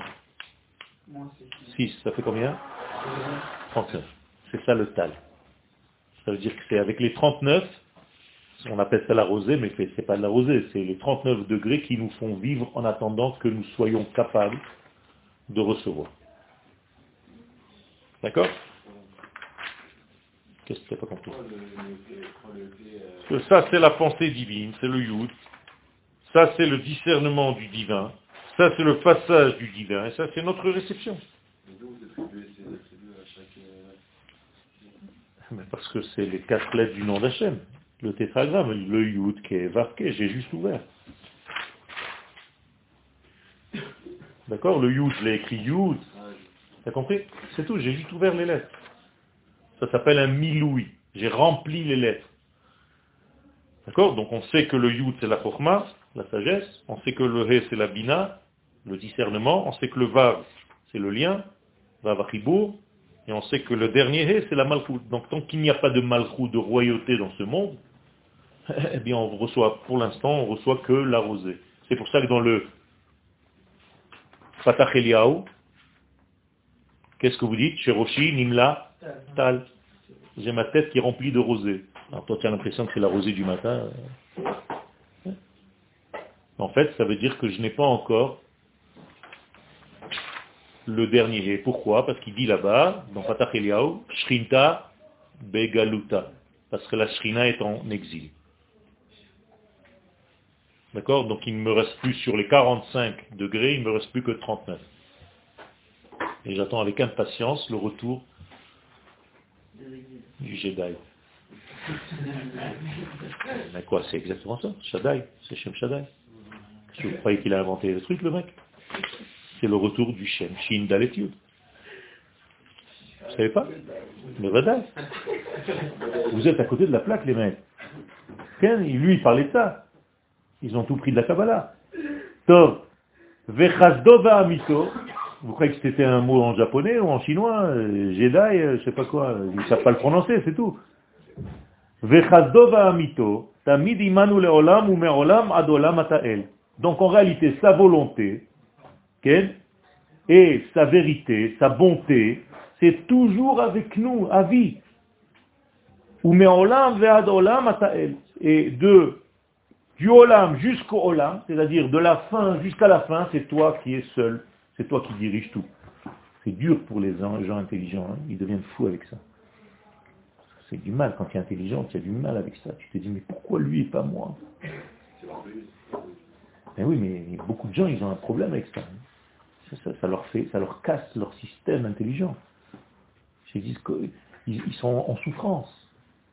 6, ça fait combien 39. C'est ça le tal. Ça veut dire que c'est avec les 39, on appelle ça la rosée, mais c'est c'est pas de la rosée, c'est les 39 degrés qui nous font vivre en attendant que nous soyons capables de recevoir. D'accord? Qu'est-ce que tu pas compris? Ça, c'est la pensée divine, c'est le yud. Ça, c'est le discernement du divin. Ça, c'est le passage du divin, et ça, c'est notre réception.
Mais d'où vous attribuez ces attributs à chaque...
Mais Parce que c'est les quatre lettres du nom d'Hachem. Le tétragramme, le Yud, qui est Varké, j'ai juste ouvert. D'accord Le Yud, je l'ai écrit Yud. T'as compris? C'est tout, j'ai juste ouvert les lettres. Ça s'appelle un miloui. J'ai rempli les lettres. D'accord? Donc on sait que le Yud, c'est la Chokhmah, la sagesse. On sait que le He, c'est la Bina, le discernement. On sait que le Vav, c'est le lien, Vav. Et on sait que le dernier c'est la Malchut. Donc tant qu'il n'y a pas de Malchut, de royauté dans ce monde, eh bien on reçoit, pour l'instant, on reçoit que la rosée. C'est pour ça que dans le Fatah qu'est-ce que vous dites? Sheroshi, Nimla, Tal. J'ai ma tête qui est remplie de rosée. Alors toi tu as l'impression que c'est la rosée du matin. euh. En fait, ça veut dire que je n'ai pas encore le dernier. Pourquoi? Parce qu'il dit là-bas, dans Fatah Eliyahu, Shrinta Begaluta. Parce que la Shrina est en exil. D'accord? Donc il ne me reste plus sur les 45 degrés, il ne me reste plus que 39. Et j'attends avec impatience le retour du Jedi. Mais quoi, c'est exactement ça, Shaddai, c'est Shem Shaddai. Vous croyez qu'il a inventé le truc, le mec? C'est le retour du Shem, Shin Dalet Yud. Vous savez pas Mais Vadaï. Vous êtes à côté de la plaque, les mecs. Lui, il parlait de ça. Ils ont tout pris de la Kabbalah. Tov. Vechazdo Amito. Vous croyez que c'était un mot en japonais ou en chinois euh, Jedi, euh, je sais pas quoi. Ils ne savent pas le prononcer, c'est tout. Vechazdo Amito. Tamid imanu leolam ou meolam adolam atael. Donc en réalité, sa volonté, et sa vérité, sa bonté, c'est toujours avec nous, à vie. Ou meolam ve'ad olam atael. Et de du olam jusqu'au olam, c'est-à-dire de la fin jusqu'à la fin, c'est toi qui es seul, c'est toi qui diriges tout. C'est dur pour les gens, intelligents, hein. ils deviennent fous avec ça. C'est du mal, quand tu es intelligent, tu as du mal avec ça. Tu te dis, mais pourquoi lui et pas moi? Mais oui, mais beaucoup de gens, ils ont un problème avec ça. Ça, leur fait, ça leur casse leur système intelligent. Ils disent qu'ils ils sont en souffrance.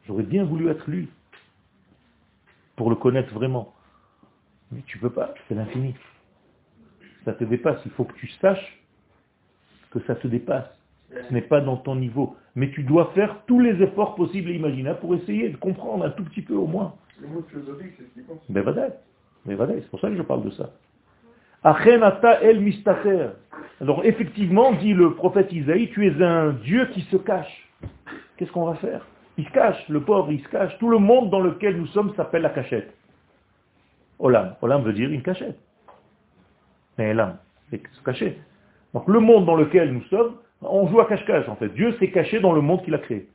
J'aurais bien voulu être lui pour le connaître vraiment. Mais tu peux pas, c'est l'infini. Ça te dépasse, il faut que tu saches que ça te dépasse. Ce n'est pas dans ton niveau. Mais tu dois faire tous les efforts possibles et imaginables pour essayer de comprendre un tout petit peu au moins.
Le mot philosophique, c'est ce qui compte.
Mais. Mais vadaï, c'est pour ça que je parle de ça. El mistater. Alors effectivement, dit le prophète Isaïe, tu es un Dieu qui se cache. Qu'est-ce qu'on va faire? Il se cache, le pauvre, il se cache. Tout le monde dans lequel nous sommes s'appelle la cachette. Olam. Olam veut dire une cachette. Mais Elam, c'est se cacher. Donc le monde dans lequel nous sommes, on joue à cache-cache en fait. Dieu s'est caché dans le monde qu'il a créé.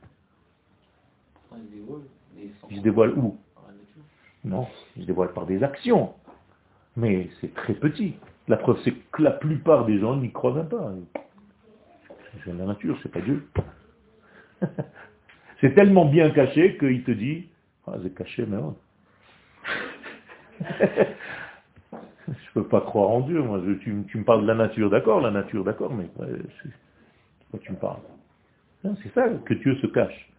Il se dévoile où? Non, il se dévoile par des actions. Mais c'est très petit. La preuve, c'est que la plupart des gens n'y croient même pas. C'est la nature, c'est pas Dieu. c'est tellement bien caché qu'il te dit, ah, c'est caché, mais ouais. Je peux pas croire en Dieu, moi. Tu, me parles de la nature, d'accord, la nature, d'accord, mais quoi tu me parles? Non, C'est ça que Dieu se cache.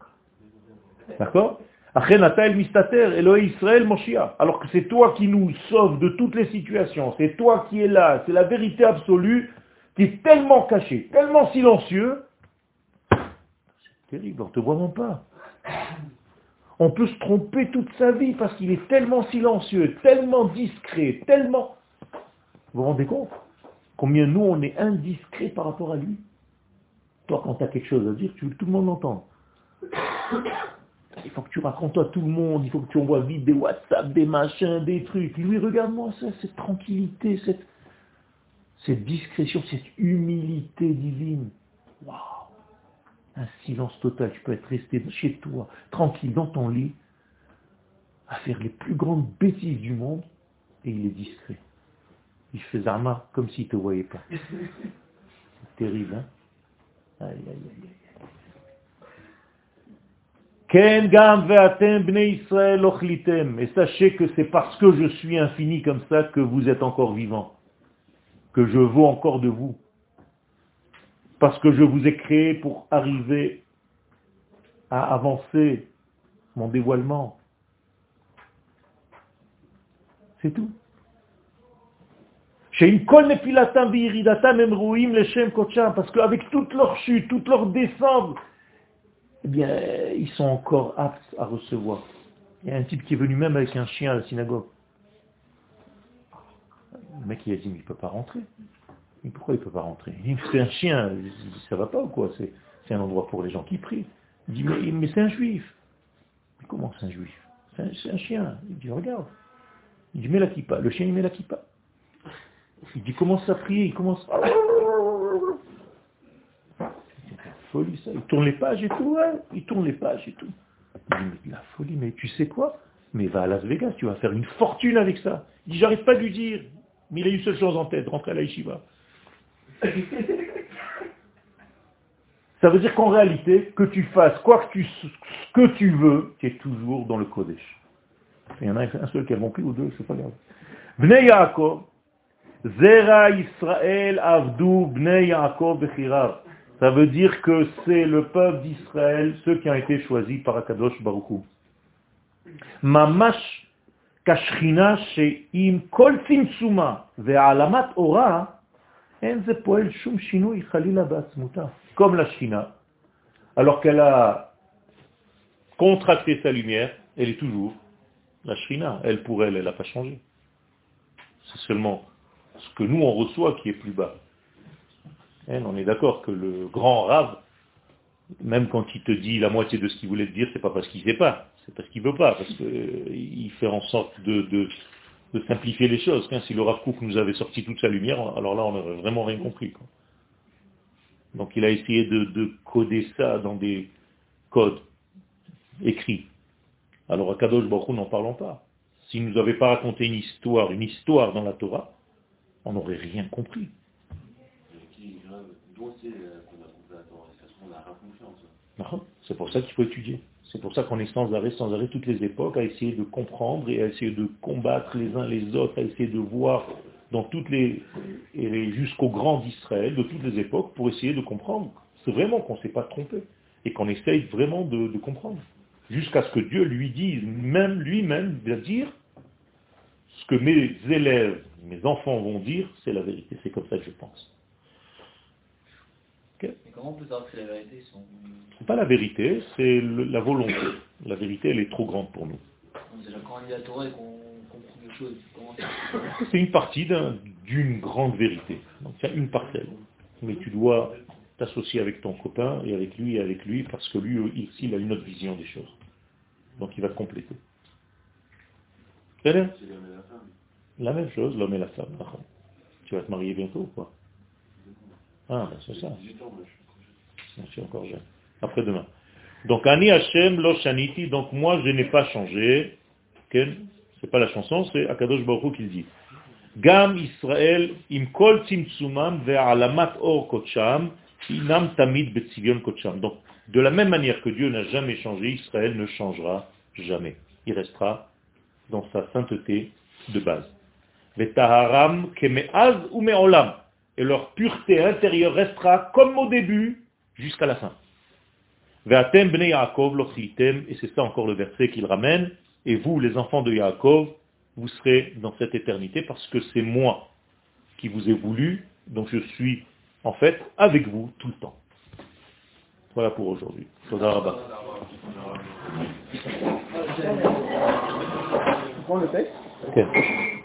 D'accord? Alors que c'est toi qui nous sauves de toutes les situations, c'est toi qui es là, c'est la vérité absolue, qui est tellement caché, tellement silencieux, c'est terrible, on ne te voit même pas. On peut se tromper toute sa vie parce qu'il est tellement silencieux, tellement discret, tellement... Vous vous rendez compte Combien nous, on est indiscret par rapport à lui? Toi, quand tu as quelque chose à dire, tu veux que tout le monde l'entende. Il faut que tu racontes à tout le monde, il faut que tu envoies vite des WhatsApp, des machins, des trucs. Lui, regarde-moi ça, cette tranquillité, cette, cette discrétion, cette humilité divine. Waouh Un silence total. Tu peux être resté chez toi, tranquille, dans ton lit, à faire les plus grandes bêtises du monde, et il est discret. Il fait Zama comme s'il ne te voyait pas. C'est terrible, hein Aïe, aïe, aïe, aïe. Ken gam bnei. Et sachez que c'est parce que je suis infini comme ça que vous êtes encore vivants. que je veux encore de vous. Parce que je vous ai créé pour arriver à avancer mon dévoilement. C'est tout. Parce qu'avec toute leur chute, toute leur descente, eh bien, ils sont encore aptes à recevoir. Il y a un type qui est venu même avec un chien à la synagogue. Le mec, il a dit, mais il ne peut pas rentrer. Mais pourquoi il ne peut pas rentrer? C'est un chien, ça va pas ou quoi? C'est un endroit pour les gens qui prient. Il dit, mais, mais c'est un juif. Mais comment c'est un juif? C'est un, chien. Il dit, regarde. Il dit, mets la kippa. Le chien, il met la kippa. Il dit, commence à prier, il commence... folie ça. Il tourne les pages et tout, ouais. Il tourne les pages et tout. Il dit, mais la folie, mais tu sais quoi? Mais va à Las Vegas, tu vas faire une fortune avec ça. Il dit, j'arrive pas à lui dire. Mais il a eu seule chose en tête, rentrer à la yeshiva. Ça veut dire qu'en réalité, que tu fasses quoi que tu, ce que tu veux, tu es toujours dans le Kodesh. Il y en a un seul qui a rempli ou deux, c'est pas grave. Bnei Yaakov, Zera Israël Avdu Bnei Yaakov Bechirav. Ça veut dire que c'est le peuple d'Israël, ceux qui ont été choisis par Akadosh Baruch Mamash kashrina kol poel shum. Comme la Shina, alors qu'elle a contracté sa lumière, elle est toujours la Shrina. Elle, pour elle, elle n'a pas changé. C'est seulement ce que nous, on reçoit qui est plus bas. Hein, on est d'accord que le grand rave, même quand il te dit la moitié de ce qu'il voulait te dire, c'est pas parce qu'il sait pas, c'est parce qu'il veut pas, parce qu'il fait en sorte de, simplifier les choses. si le Rav Kook nous avait sorti toute sa lumière, alors là, on n'aurait vraiment rien compris. Donc il a essayé de, coder ça dans des codes écrits. Alors à Kadosh Baruch n'en parlons pas. S'il ne nous avait pas raconté une histoire, une histoire dans la Torah, on n'aurait rien compris. C'est pour ça qu'il faut étudier. C'est pour ça qu'on est sans arrêt, sans arrêt, toutes les époques, à essayer de comprendre et à essayer de combattre les uns les autres, à essayer de voir dans toutes les, jusqu'au grand d'Israël, de toutes les époques, pour essayer de comprendre. C'est vraiment qu'on ne s'est pas trompé et qu'on essaye vraiment de, de comprendre. Jusqu'à ce que Dieu lui dise, même lui-même, va dire, ce que mes élèves, mes enfants vont dire, c'est la vérité. C'est comme ça que je pense.
Comment on peut savoir que c'est la vérité
C'est pas la vérité, c'est la volonté. La vérité, elle est trop grande pour nous.
quand on la Torah et qu'on comprend quelque chose,
c'est une partie d'une grande vérité. Donc il y a une parcelle. Mais tu dois t'associer avec ton copain et avec lui et avec lui parce que lui, ici, il a une autre vision des choses. Donc il va te compléter. C'est la même chose, l'homme et la femme. Tu vas te marier bientôt ou quoi Ah, ben c'est ça. Je suis encore jeune. Après demain. Donc Ani Hashem lo shaniti, donc moi je n'ai pas changé. C'est pas la chanson, c'est Akadosh Baruch qui dit. Gam Israël im kol tzimtzumam ve'alamat or kocham inam tamid betzivion kocham. Donc de la même manière que Dieu n'a jamais changé, Israël ne changera jamais. Il restera dans sa sainteté de base. Et leur pureté intérieure restera comme au début jusqu'à la fin. Et c'est ça encore le verset qu'il ramène. Et vous, les enfants de Yaakov, vous serez dans cette éternité parce que c'est moi qui vous ai voulu, donc je suis en fait avec vous tout le temps. Voilà pour aujourd'hui.